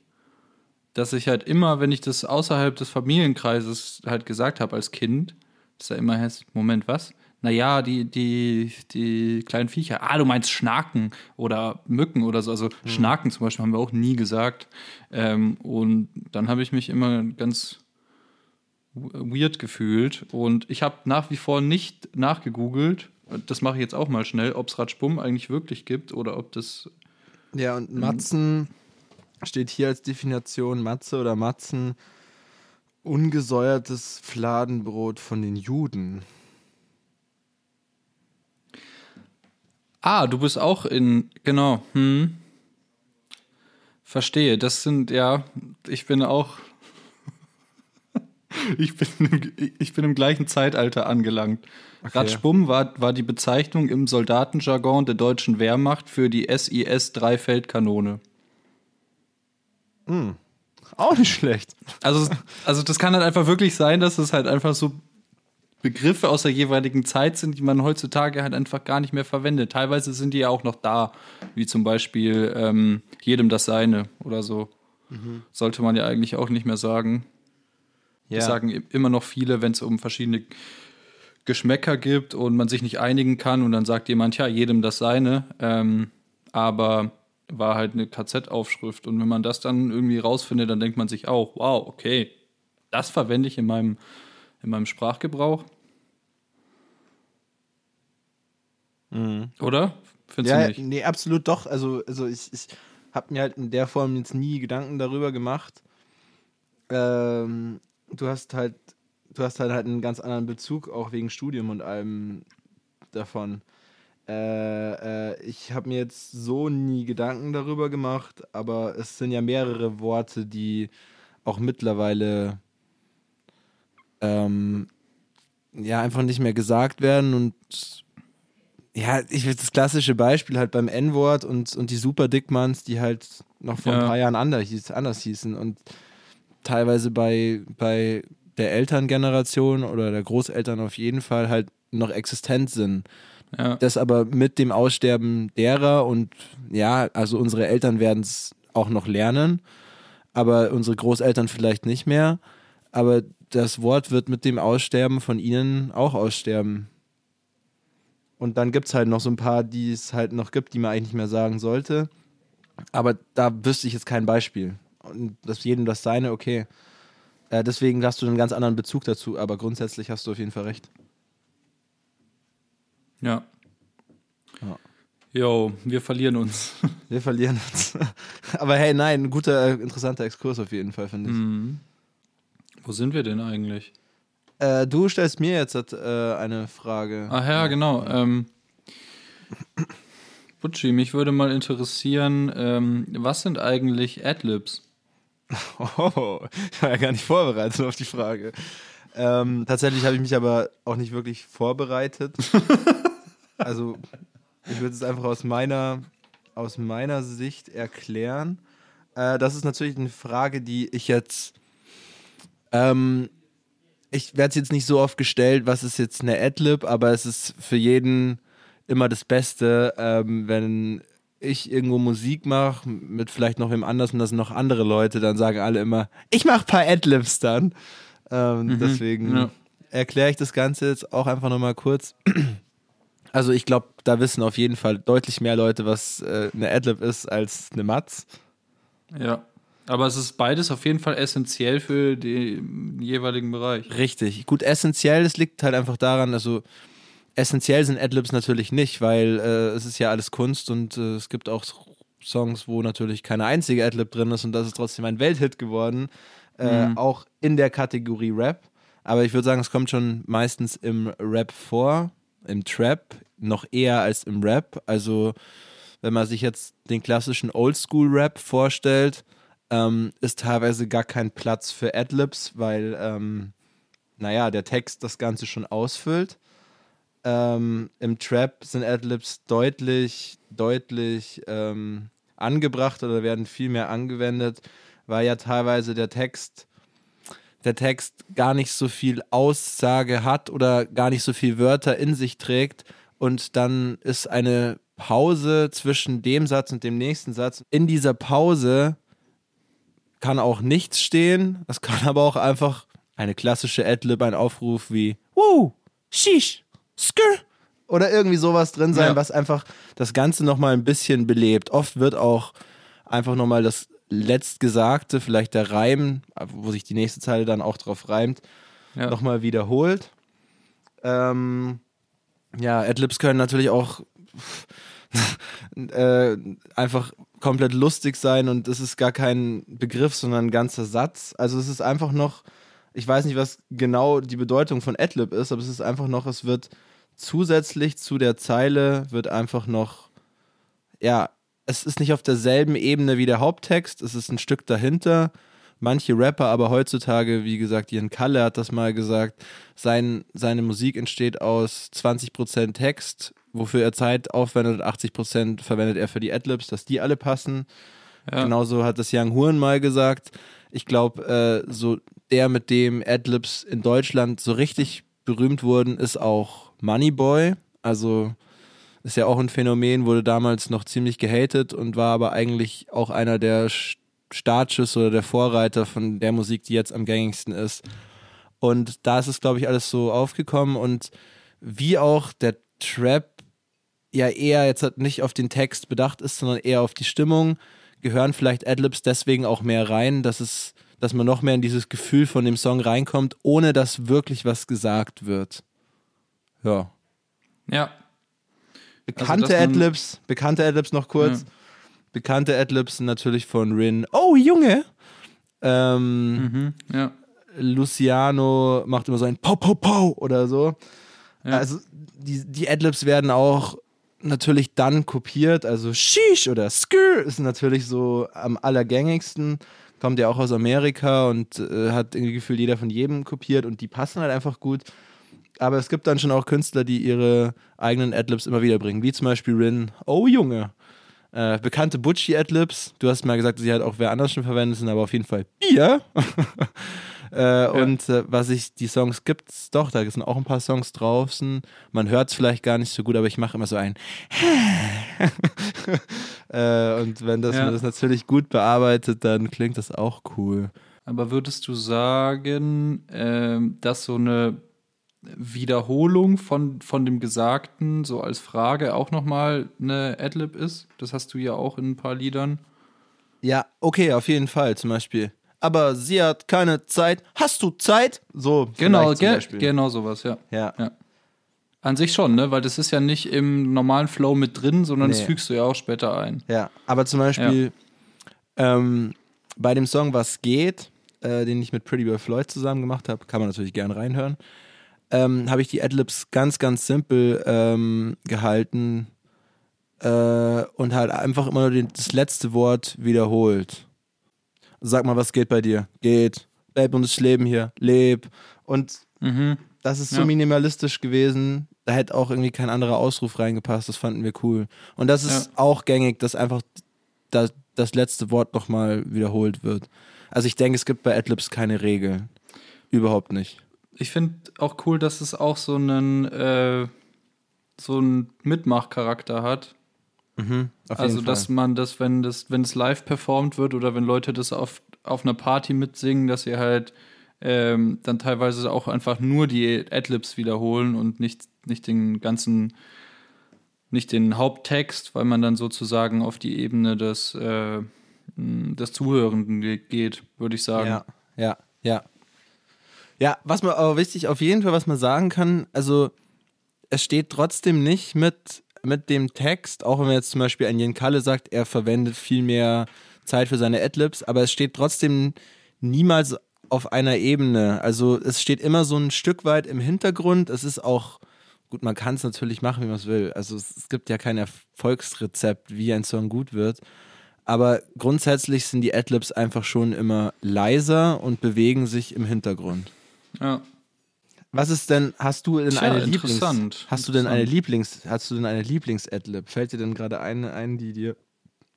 A: dass ich halt immer, wenn ich das außerhalb des Familienkreises halt gesagt habe als Kind, dass da immer heißt, Moment, was? Naja, die, die, die kleinen Viecher. Ah, du meinst Schnaken oder Mücken oder so. Also Schnaken zum Beispiel haben wir auch nie gesagt. Ähm, und dann habe ich mich immer ganz weird gefühlt. Und ich habe nach wie vor nicht nachgegoogelt, das mache ich jetzt auch mal schnell, ob es Ratschbumm eigentlich wirklich gibt oder ob das.
B: Ja, und Matzen steht hier als Definition Matze oder Matzen ungesäuertes Fladenbrot von den Juden.
A: Ah, du bist auch in. Genau. Hm. Verstehe. Das sind, ja, ich bin auch. ich, bin im, ich bin im gleichen Zeitalter angelangt. Ratschbumm war, war die Bezeichnung im Soldatenjargon der deutschen Wehrmacht für die SIS-3-Feldkanone.
B: Auch nicht schlecht.
A: Also, also das kann halt einfach wirklich sein, dass es halt einfach so Begriffe aus der jeweiligen Zeit sind, die man heutzutage halt einfach gar nicht mehr verwendet. Teilweise sind die ja auch noch da, wie zum Beispiel ähm, jedem das Seine oder so. Sollte man ja eigentlich auch nicht mehr sagen. Das sagen immer noch viele, wenn es um verschiedene Geschmäcker gibt und man sich nicht einigen kann und dann sagt jemand, ja, jedem das Seine. Ähm, aber war halt eine KZ-Aufschrift und wenn man das dann irgendwie rausfindet, dann denkt man sich auch, wow, okay, das verwende ich in meinem, in meinem Sprachgebrauch. Oder? Findest
B: Ja,
A: du nicht?
B: nee, absolut doch. Also, also ich, ich habe mir halt in der Form jetzt nie Gedanken darüber gemacht. Ähm, du hast halt, du hast halt, halt einen ganz anderen Bezug, auch wegen Studium und allem davon. Äh, äh, ich habe mir jetzt so nie Gedanken darüber gemacht, aber es sind ja mehrere Worte, die auch mittlerweile ähm, ja einfach nicht mehr gesagt werden und ja, ich will das klassische Beispiel halt beim N-Wort und, und die Super Dickmanns, die halt noch vor ein
A: Ja.
B: paar Jahren anders, hieß, anders hießen und teilweise bei, bei der Elterngeneration oder der Großeltern auf jeden Fall halt noch existent sind.
A: Ja.
B: Das aber mit dem Aussterben derer und ja, also unsere Eltern werden es auch noch lernen, aber unsere Großeltern vielleicht nicht mehr. Aber das Wort wird mit dem Aussterben von ihnen auch aussterben. Und dann gibt es halt noch so ein paar, die es halt noch gibt, die man eigentlich nicht mehr sagen sollte. Aber da wüsste ich jetzt kein Beispiel. Und das jedem das seine, okay. Äh, deswegen hast du einen ganz anderen Bezug dazu, aber grundsätzlich hast du auf jeden Fall recht.
A: Ja.
B: Ja.
A: Jo, wir verlieren uns.
B: Wir verlieren uns. aber hey, nein, ein guter, äh, interessanter Exkurs auf jeden Fall, finde ich.
A: Mhm. Wo sind wir denn eigentlich?
B: Äh, du stellst mir jetzt äh, eine Frage.
A: Ach ja, genau. Ähm, Butchi, mich würde mal interessieren, ähm, was sind eigentlich Adlibs?
B: Oh, ich war ja gar nicht vorbereitet auf die Frage. Ähm, tatsächlich habe ich mich aber auch nicht wirklich vorbereitet. also, ich würde es einfach aus meiner, aus meiner Sicht erklären. Äh, das ist natürlich eine Frage, die ich jetzt. Ähm, ich werde es jetzt nicht so oft gestellt, was ist jetzt eine Adlib, aber es ist für jeden immer das Beste, ähm, wenn ich irgendwo Musik mache, mit vielleicht noch wem anders und das sind noch andere Leute, dann sagen alle immer, ich mache paar Adlibs dann. Ähm, deswegen
A: ja.
B: erkläre ich das Ganze jetzt auch einfach nochmal kurz. Also ich glaube, da wissen auf jeden Fall deutlich mehr Leute, was äh, eine Adlib ist, als eine Matz.
A: Ja. Aber es ist beides auf jeden Fall essentiell für den jeweiligen Bereich.
B: Richtig. Gut, essentiell, es liegt halt einfach daran, also essentiell sind Adlibs natürlich nicht, weil äh, es ist ja alles Kunst und äh, es gibt auch Songs, wo natürlich keine einzige Adlib drin ist und das ist trotzdem ein Welthit geworden. Äh, Auch in der Kategorie Rap. Aber ich würde sagen, es kommt schon meistens im Rap vor, im Trap, noch eher als im Rap. Also, wenn man sich jetzt den klassischen Oldschool-Rap vorstellt, ähm, ist teilweise gar kein Platz für Adlibs, weil, ähm, naja, der Text das Ganze schon ausfüllt. Ähm, Im Trap sind Adlibs deutlich, deutlich ähm, angebracht oder werden viel mehr angewendet, weil ja teilweise der Text, der Text gar nicht so viel Aussage hat oder gar nicht so viel Wörter in sich trägt und dann ist eine Pause zwischen dem Satz und dem nächsten Satz. In dieser Pause kann auch nichts stehen. Das kann aber auch einfach eine klassische Adlib, ein Aufruf wie Woo, Shish, Skr oder irgendwie sowas drin sein,
A: Ja.
B: was einfach das Ganze nochmal ein bisschen belebt. Oft wird auch einfach nochmal das Letztgesagte, vielleicht der Reim, wo sich die nächste Zeile dann auch drauf reimt,
A: Ja.
B: nochmal wiederholt. Ähm, ja, Adlibs können natürlich auch äh, einfach komplett lustig sein und es ist gar kein Begriff, sondern ein ganzer Satz. Also es ist einfach noch, ich weiß nicht, was genau die Bedeutung von Adlib ist, aber es ist einfach noch, es wird zusätzlich zu der Zeile wird einfach noch, ja, es ist nicht auf derselben Ebene wie der Haupttext, es ist ein Stück dahinter. Manche Rapper, aber heutzutage, wie gesagt, Ian Kalle hat das mal gesagt, sein, seine Musik entsteht aus 20% Text, wofür er Zeit aufwendet, 80% verwendet er für die Adlibs, dass die alle passen.
A: Ja.
B: Genauso hat das Young Huren mal gesagt. Ich glaube, äh, so der, mit dem Adlibs in Deutschland so richtig berühmt wurden, ist auch Moneyboy. Also ist ja auch ein Phänomen, wurde damals noch ziemlich gehatet und war aber eigentlich auch einer der Sch- Startschüsse oder der Vorreiter von der Musik, die jetzt am gängigsten ist. Und da ist es, glaube ich, alles so aufgekommen und wie auch der Trap ja eher jetzt halt nicht auf den Text bedacht ist, sondern eher auf die Stimmung, gehören vielleicht Adlibs deswegen auch mehr rein, dass es, dass man noch mehr in dieses Gefühl von dem Song reinkommt, ohne dass wirklich was gesagt wird. Ja.
A: Ja.
B: Bekannte
A: man-
B: Adlibs, bekannte Adlibs noch kurz.
A: Ja.
B: Bekannte Adlibs sind natürlich von Rin. Oh, Junge! Ähm,
A: Mhm. Ja.
B: Luciano macht immer so ein Pow, Pow, Pow oder so.
A: Ja.
B: Also die, die Adlibs werden auch natürlich dann kopiert. Also Sheesh oder Skr ist natürlich so am allergängigsten. Kommt ja auch aus Amerika und äh, hat irgendwie gefühlt jeder von jedem kopiert und die passen halt einfach gut. Aber es gibt dann schon auch Künstler, die ihre eigenen Adlibs immer wieder bringen, wie zum Beispiel Rin. Oh Junge. Äh, bekannte Butchie-Adlibs. Du hast mal gesagt, sie halt auch wer anders schon verwendet sind, aber auf jeden Fall Bier. äh, Und äh, was ich, die Songs gibt's doch, da sind auch ein paar Songs draußen. Man hört es vielleicht gar nicht so gut, aber ich mache immer so ein. äh, und wenn das,
A: Ja.
B: man das natürlich gut bearbeitet, dann klingt das auch cool.
A: Aber würdest du sagen, ähm, dass so eine Wiederholung von, von dem Gesagten so als Frage auch nochmal eine Adlib ist? Das hast du ja auch in ein paar Liedern.
B: Ja, okay, auf jeden Fall, zum Beispiel. Aber sie hat keine Zeit. Hast du Zeit? So,
A: Genau, ge genau sowas, ja.
B: Ja.
A: ja. An sich schon, ne? Weil das ist ja nicht im normalen Flow mit drin, sondern das
B: Nee.
A: fügst du ja auch später ein.
B: Ja, aber zum Beispiel ähm, bei dem Song Was geht, äh, den ich mit Pretty Boy Floyd zusammen gemacht habe, kann man natürlich gern reinhören, ähm, habe ich die Adlibs ganz, ganz simpel ähm, gehalten äh, und halt einfach immer nur den, das letzte Wort wiederholt. Sag mal, was geht bei dir? Geht. Babe und das Leben hier. Leb. Und
A: Mhm.
B: das ist so
A: Ja.
B: minimalistisch gewesen. Da hätte auch irgendwie kein anderer Ausruf reingepasst. Das fanden wir cool. Und das ist auch gängig, dass einfach das, das letzte Wort nochmal wiederholt wird. Also ich denke, es gibt bei Adlibs keine Regeln. Überhaupt nicht.
A: Ich finde auch cool, dass es auch so einen, äh, so einen Mitmachcharakter hat.
B: Auf
A: also, dass
B: Fall.
A: man das, wenn das, wenn es live performt wird oder wenn Leute das auf, auf einer Party mitsingen, dass sie halt ähm, dann teilweise auch einfach nur die Adlibs wiederholen und nicht, nicht den ganzen nicht den Haupttext, weil man dann sozusagen auf die Ebene des, äh, des Zuhörenden ge- geht, würde ich sagen.
B: Ja, ja, ja. Ja, was man aber wichtig, auf jeden Fall, was man sagen kann, also es steht trotzdem nicht mit, mit dem Text, auch wenn man jetzt zum Beispiel ein Jen Kalle sagt, er verwendet viel mehr Zeit für seine Adlibs, aber es steht trotzdem niemals auf einer Ebene. Also es steht immer so ein Stück weit im Hintergrund. Es ist auch, gut, man kann es natürlich machen, wie man es will. Also es, es gibt ja kein Erfolgsrezept, wie ein Song gut wird. Aber grundsätzlich sind die Adlibs einfach schon immer leiser und bewegen sich im Hintergrund.
A: Ja.
B: Was ist denn, hast du denn
A: Tja,
B: eine Lieblings, hast du denn eine. Lieblings, hast du denn eine Lieblings-Adlib? Fällt dir denn gerade eine ein, die dir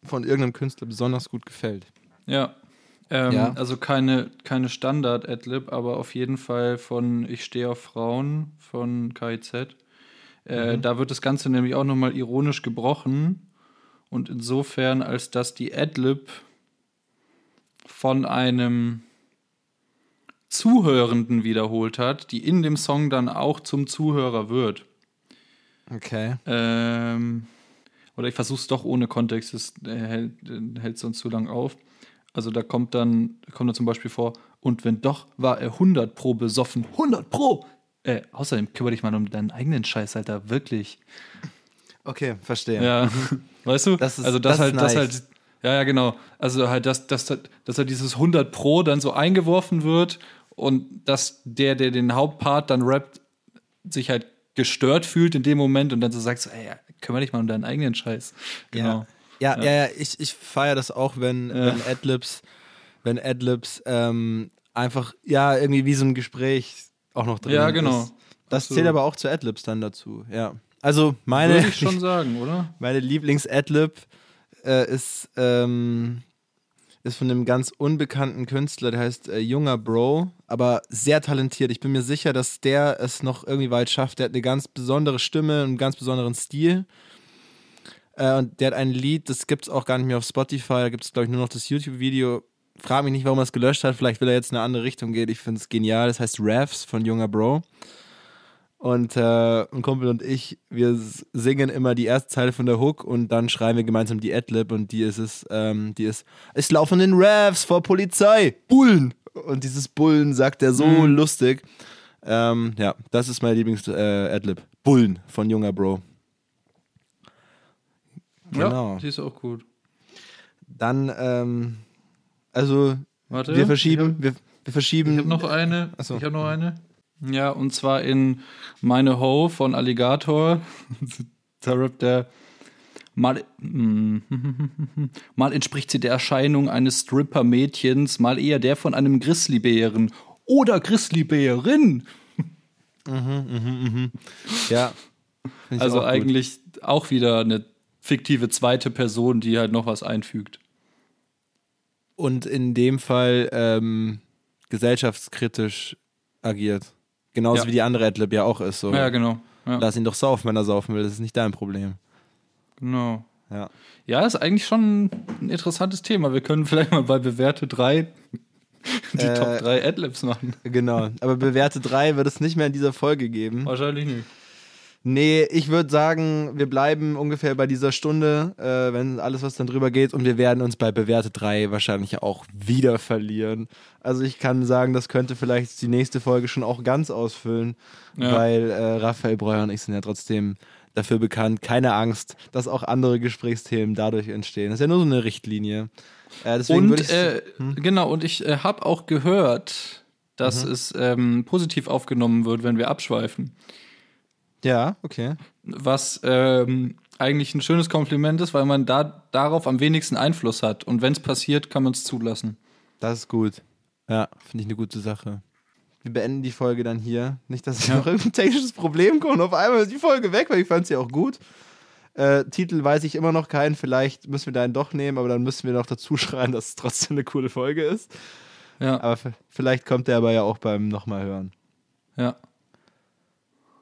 B: von irgendeinem Künstler besonders gut gefällt?
A: Ja. Ähm,
B: Ja.
A: Also keine, keine Standard-Adlib, aber auf jeden Fall von Ich stehe auf Frauen von KIZ. Äh, Da wird das Ganze nämlich auch nochmal ironisch gebrochen. Und insofern, als dass die Adlib von einem Zuhörenden wiederholt hat, die in dem Song dann auch zum Zuhörer wird.
B: Okay.
A: Ähm, oder ich versuche es doch ohne Kontext, das äh, hält, äh, hält sonst zu lang auf. Also da kommt dann, kommt dann zum Beispiel vor, und wenn doch, war er 100 pro besoffen. 100 pro! Äh, außerdem kümmere dich mal um deinen eigenen Scheiß, Alter, wirklich.
B: Okay, verstehe.
A: Ja, weißt du?
B: Das ist-
A: also das,
B: das
A: halt,
B: ist
A: das
B: nice.
A: halt, ja, ja, genau. Also halt, dass, dass, dass halt dieses 100 pro dann so eingeworfen wird und dass der, der den Hauptpart dann rappt, sich halt gestört fühlt in dem Moment und dann so sagt so, ey, kümmere dich mal um deinen eigenen Scheiß. Genau.
B: Ja, ja, ja, ja ich, ich feiere das auch, wenn, wenn Adlibs, wenn Adlibs ähm, einfach, ja, irgendwie wie so ein Gespräch auch noch drin
A: Ja, genau.
B: ist. Das
A: Absolut.
B: zählt aber auch zu Adlibs dann dazu, ja. Also meine,
A: Würde ich schon sagen, oder?
B: meine Lieblings-Adlib äh, ist, ähm, ist von einem ganz unbekannten Künstler, der heißt äh, Junger Bro, aber sehr talentiert. Ich bin mir sicher, dass der es noch irgendwie weit schafft. Der hat eine ganz besondere Stimme, einen ganz besonderen Stil. Äh, und der hat ein Lied, das gibt es auch gar nicht mehr auf Spotify, da gibt es, glaube ich, nur noch das YouTube-Video. Frag mich nicht, warum er es gelöscht hat. Vielleicht will er jetzt in eine andere Richtung gehen. Ich finde es genial. Das heißt Raffs von Junger Bro. Und äh, ein Kumpel und ich, wir singen immer die erste Zeile von der Hook und dann schreiben wir gemeinsam die Adlib und die ist es, ähm, die ist, es laufen den Ravs vor Polizei, Bullen. Und dieses Bullen sagt er so
A: Mhm.
B: lustig. Ähm, ja, das ist mein Lieblings-Adlib. Bullen von Junger Bro. Genau.
A: Ja, die ist auch gut.
B: Dann, ähm, also,
A: Warte.
B: wir verschieben, wir, wir
A: Ich
B: verschieben.
A: habe noch eine.
B: Ach so.
A: Ich habe noch eine. Ja, und zwar in Meine Ho von Alligator. da rappt der mal, mal entspricht sie der Erscheinung eines Stripper-Mädchens, mal eher der von einem Grizzlybären. Oder Grizzlybärin.
B: ja. Find ich
A: Also
B: auch gut.
A: eigentlich auch wieder eine fiktive zweite Person, die halt noch was einfügt.
B: Und in dem Fall ähm, gesellschaftskritisch agiert. Genauso
A: Ja.
B: wie die andere Adlib ja auch ist. So.
A: Ja, genau. Ja,
B: Lass ihn doch saufen, wenn er saufen will. Das ist nicht dein Problem.
A: genau.
B: Ja.
A: Ja, ist eigentlich schon ein interessantes Thema. Wir können vielleicht mal bei Bewährte 3 die
B: Äh,
A: Top 3 Adlibs machen.
B: Genau. Aber bewährte drei wird es nicht mehr in dieser Folge geben.
A: Wahrscheinlich nicht.
B: Nee, ich würde sagen, wir bleiben ungefähr bei dieser Stunde, äh, wenn alles, was dann drüber geht. Und wir werden uns bei bewährte drei wahrscheinlich auch wieder verlieren. Also ich kann sagen, das könnte vielleicht die nächste Folge schon auch ganz ausfüllen,
A: Ja.
B: weil äh, Raphael Breuer und ich sind ja trotzdem dafür bekannt, keine Angst, dass auch andere Gesprächsthemen dadurch entstehen. Das ist ja nur so eine Richtlinie. Äh,
A: Und
B: ich
A: äh, genau, und ich äh, habe auch gehört, dass es ähm, positiv aufgenommen wird, wenn wir abschweifen.
B: Ja, okay.
A: Was ähm, eigentlich ein schönes Kompliment ist, weil man da darauf am wenigsten Einfluss hat. Und wenn es passiert, kann man es zulassen.
B: Das ist gut. Ja, finde ich eine gute Sache. Wir beenden die Folge dann hier. Nicht, dass
A: Ja.
B: noch irgendein technisches Problem kommt. Auf einmal ist die Folge weg, weil ich fand sie auch gut. Äh, Titel weiß ich immer noch keinen. Vielleicht müssen wir deinen doch nehmen, aber dann müssen wir noch dazu schreiben, dass es trotzdem eine coole Folge ist.
A: Ja,
B: Aber vielleicht kommt der aber ja auch beim nochmal hören.
A: ja.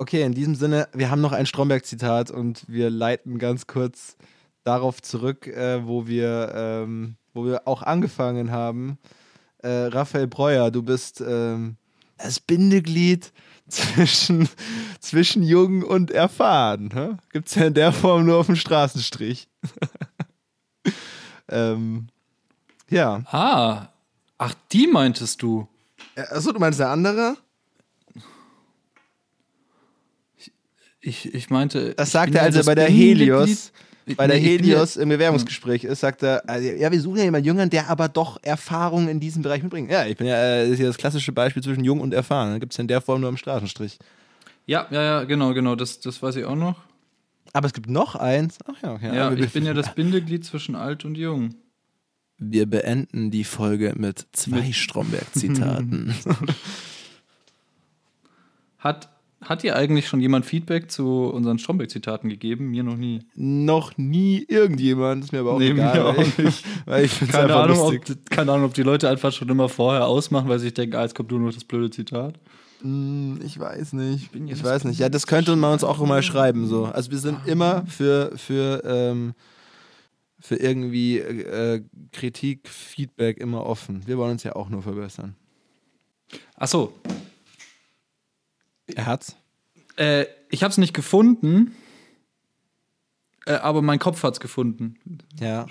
B: Okay, in diesem Sinne, wir haben noch ein Stromberg-Zitat und wir leiten ganz kurz darauf zurück, äh, wo, wir, ähm, wo wir auch angefangen haben. Äh, Raphael Breuer, du bist ähm, das Bindeglied zwischen, zwischen jung und erfahren. Gibt es ja in der Form nur auf dem Straßenstrich. ähm, ja.
A: Ah, ach, die meintest du.
B: Achso, du meinst eine andere?
A: Ich, ich meinte.
B: Das sagt er, als er bei der Helios, bei der Helios im Bewerbungsgespräch ist, sagt er, also, ja, wir suchen ja jemanden Jüngeren, der aber doch Erfahrung in diesem Bereich mitbringt. Ja, ich bin ja, äh, das ist ja das klassische Beispiel zwischen jung und erfahren. Gibt es ja in der Form nur am Straßenstrich.
A: Ja, ja, ja, genau, genau, das, das weiß ich auch noch.
B: Aber es gibt noch eins. Ach ja, okay.
A: Ja, ich bin ja das Bindeglied zwischen alt und jung.
B: wir beenden die Folge mit zwei Stromberg-Zitaten.
A: Hat, hat dir eigentlich schon jemand Feedback zu unseren Stromberg-Zitaten gegeben? Mir noch nie.
B: noch nie irgendjemand, ist mir aber auch
A: Nee,
B: egal.
A: mir auch
B: weil ich-
A: nicht.
B: Weil ich finde es
A: Keine
B: einfach
A: Ahnung,
B: lustig.
A: ob, keine Ahnung, ob die Leute einfach schon immer vorher ausmachen, weil sie sich denken, ah, jetzt kommt nur noch das blöde Zitat.
B: Hm, Ich weiß nicht. Ich
A: das
B: weiß nicht. Ja, das könnte man uns auch mal schreiben. So. Also wir sind immer für, für, ähm, für irgendwie äh, Kritik, Feedback immer offen. Wir wollen uns ja auch nur verbessern.
A: Ach so,
B: Er hat's.
A: äh, ich habe es nicht gefunden, äh, aber mein Kopf hat's gefunden.
B: Ja.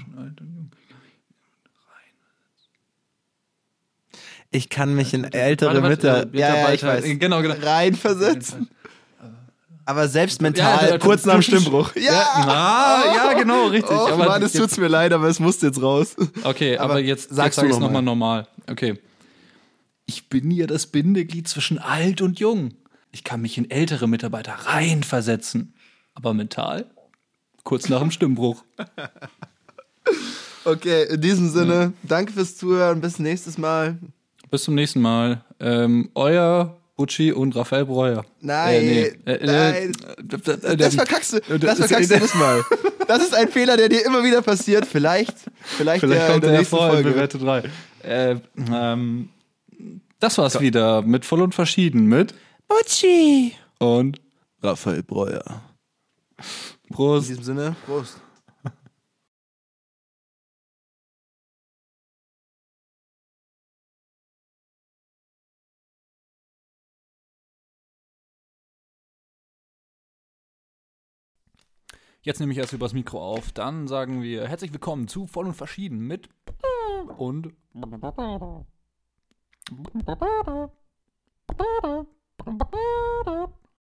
B: Ich kann mich in ältere Mitter
A: äh,
B: ja, ja, ich
A: Mitarbeiter-
B: weiß.
A: Genau, genau.
B: reinversetzen. Aber selbst
A: Ja,
B: mental,
A: ja,
B: kurz nach dem Stimmbruch.
A: Ja, ah, ja genau, richtig.
B: Oh,
A: aber
B: Mann, es tut's mir leid, aber es musste jetzt raus.
A: Okay, aber,
B: Aber
A: jetzt
B: sagst
A: jetzt sag
B: du
A: es
B: noch
A: nochmal
B: mal.
A: normal. Okay. Ich bin ja das Bindeglied zwischen alt und jung. Ich kann mich in ältere Mitarbeiter reinversetzen. Aber mental? Kurz nach dem Stimmbruch.
B: Okay, in diesem Sinne, danke fürs Zuhören. Bis nächstes Mal.
A: Bis zum nächsten Mal. Ähm, euer Uchi und Raphael Breuer.
B: Nein,
A: Äh, nee. Äh,
B: nein.
A: äh, äh,
B: Das
A: äh,
B: verkackst du.
A: äh,
B: Das verkackst du Mal. Das ist ein Fehler, der dir immer wieder passiert. Vielleicht, vielleicht,
A: Vielleicht
B: der,
A: kommt
B: in der
A: er
B: nächsten
A: vor in
B: Folge.
A: Bewerte 3. Äh, ähm, das war's wieder mit Voll und Verschieden mit
B: Utschi.
A: und
B: Raphael Breuer. In
A: Prost.
B: diesem Sinne, Prost.
A: Jetzt nehme ich erst übers Mikro auf. Dann sagen wir herzlich willkommen zu Voll und Verschieden mit und B-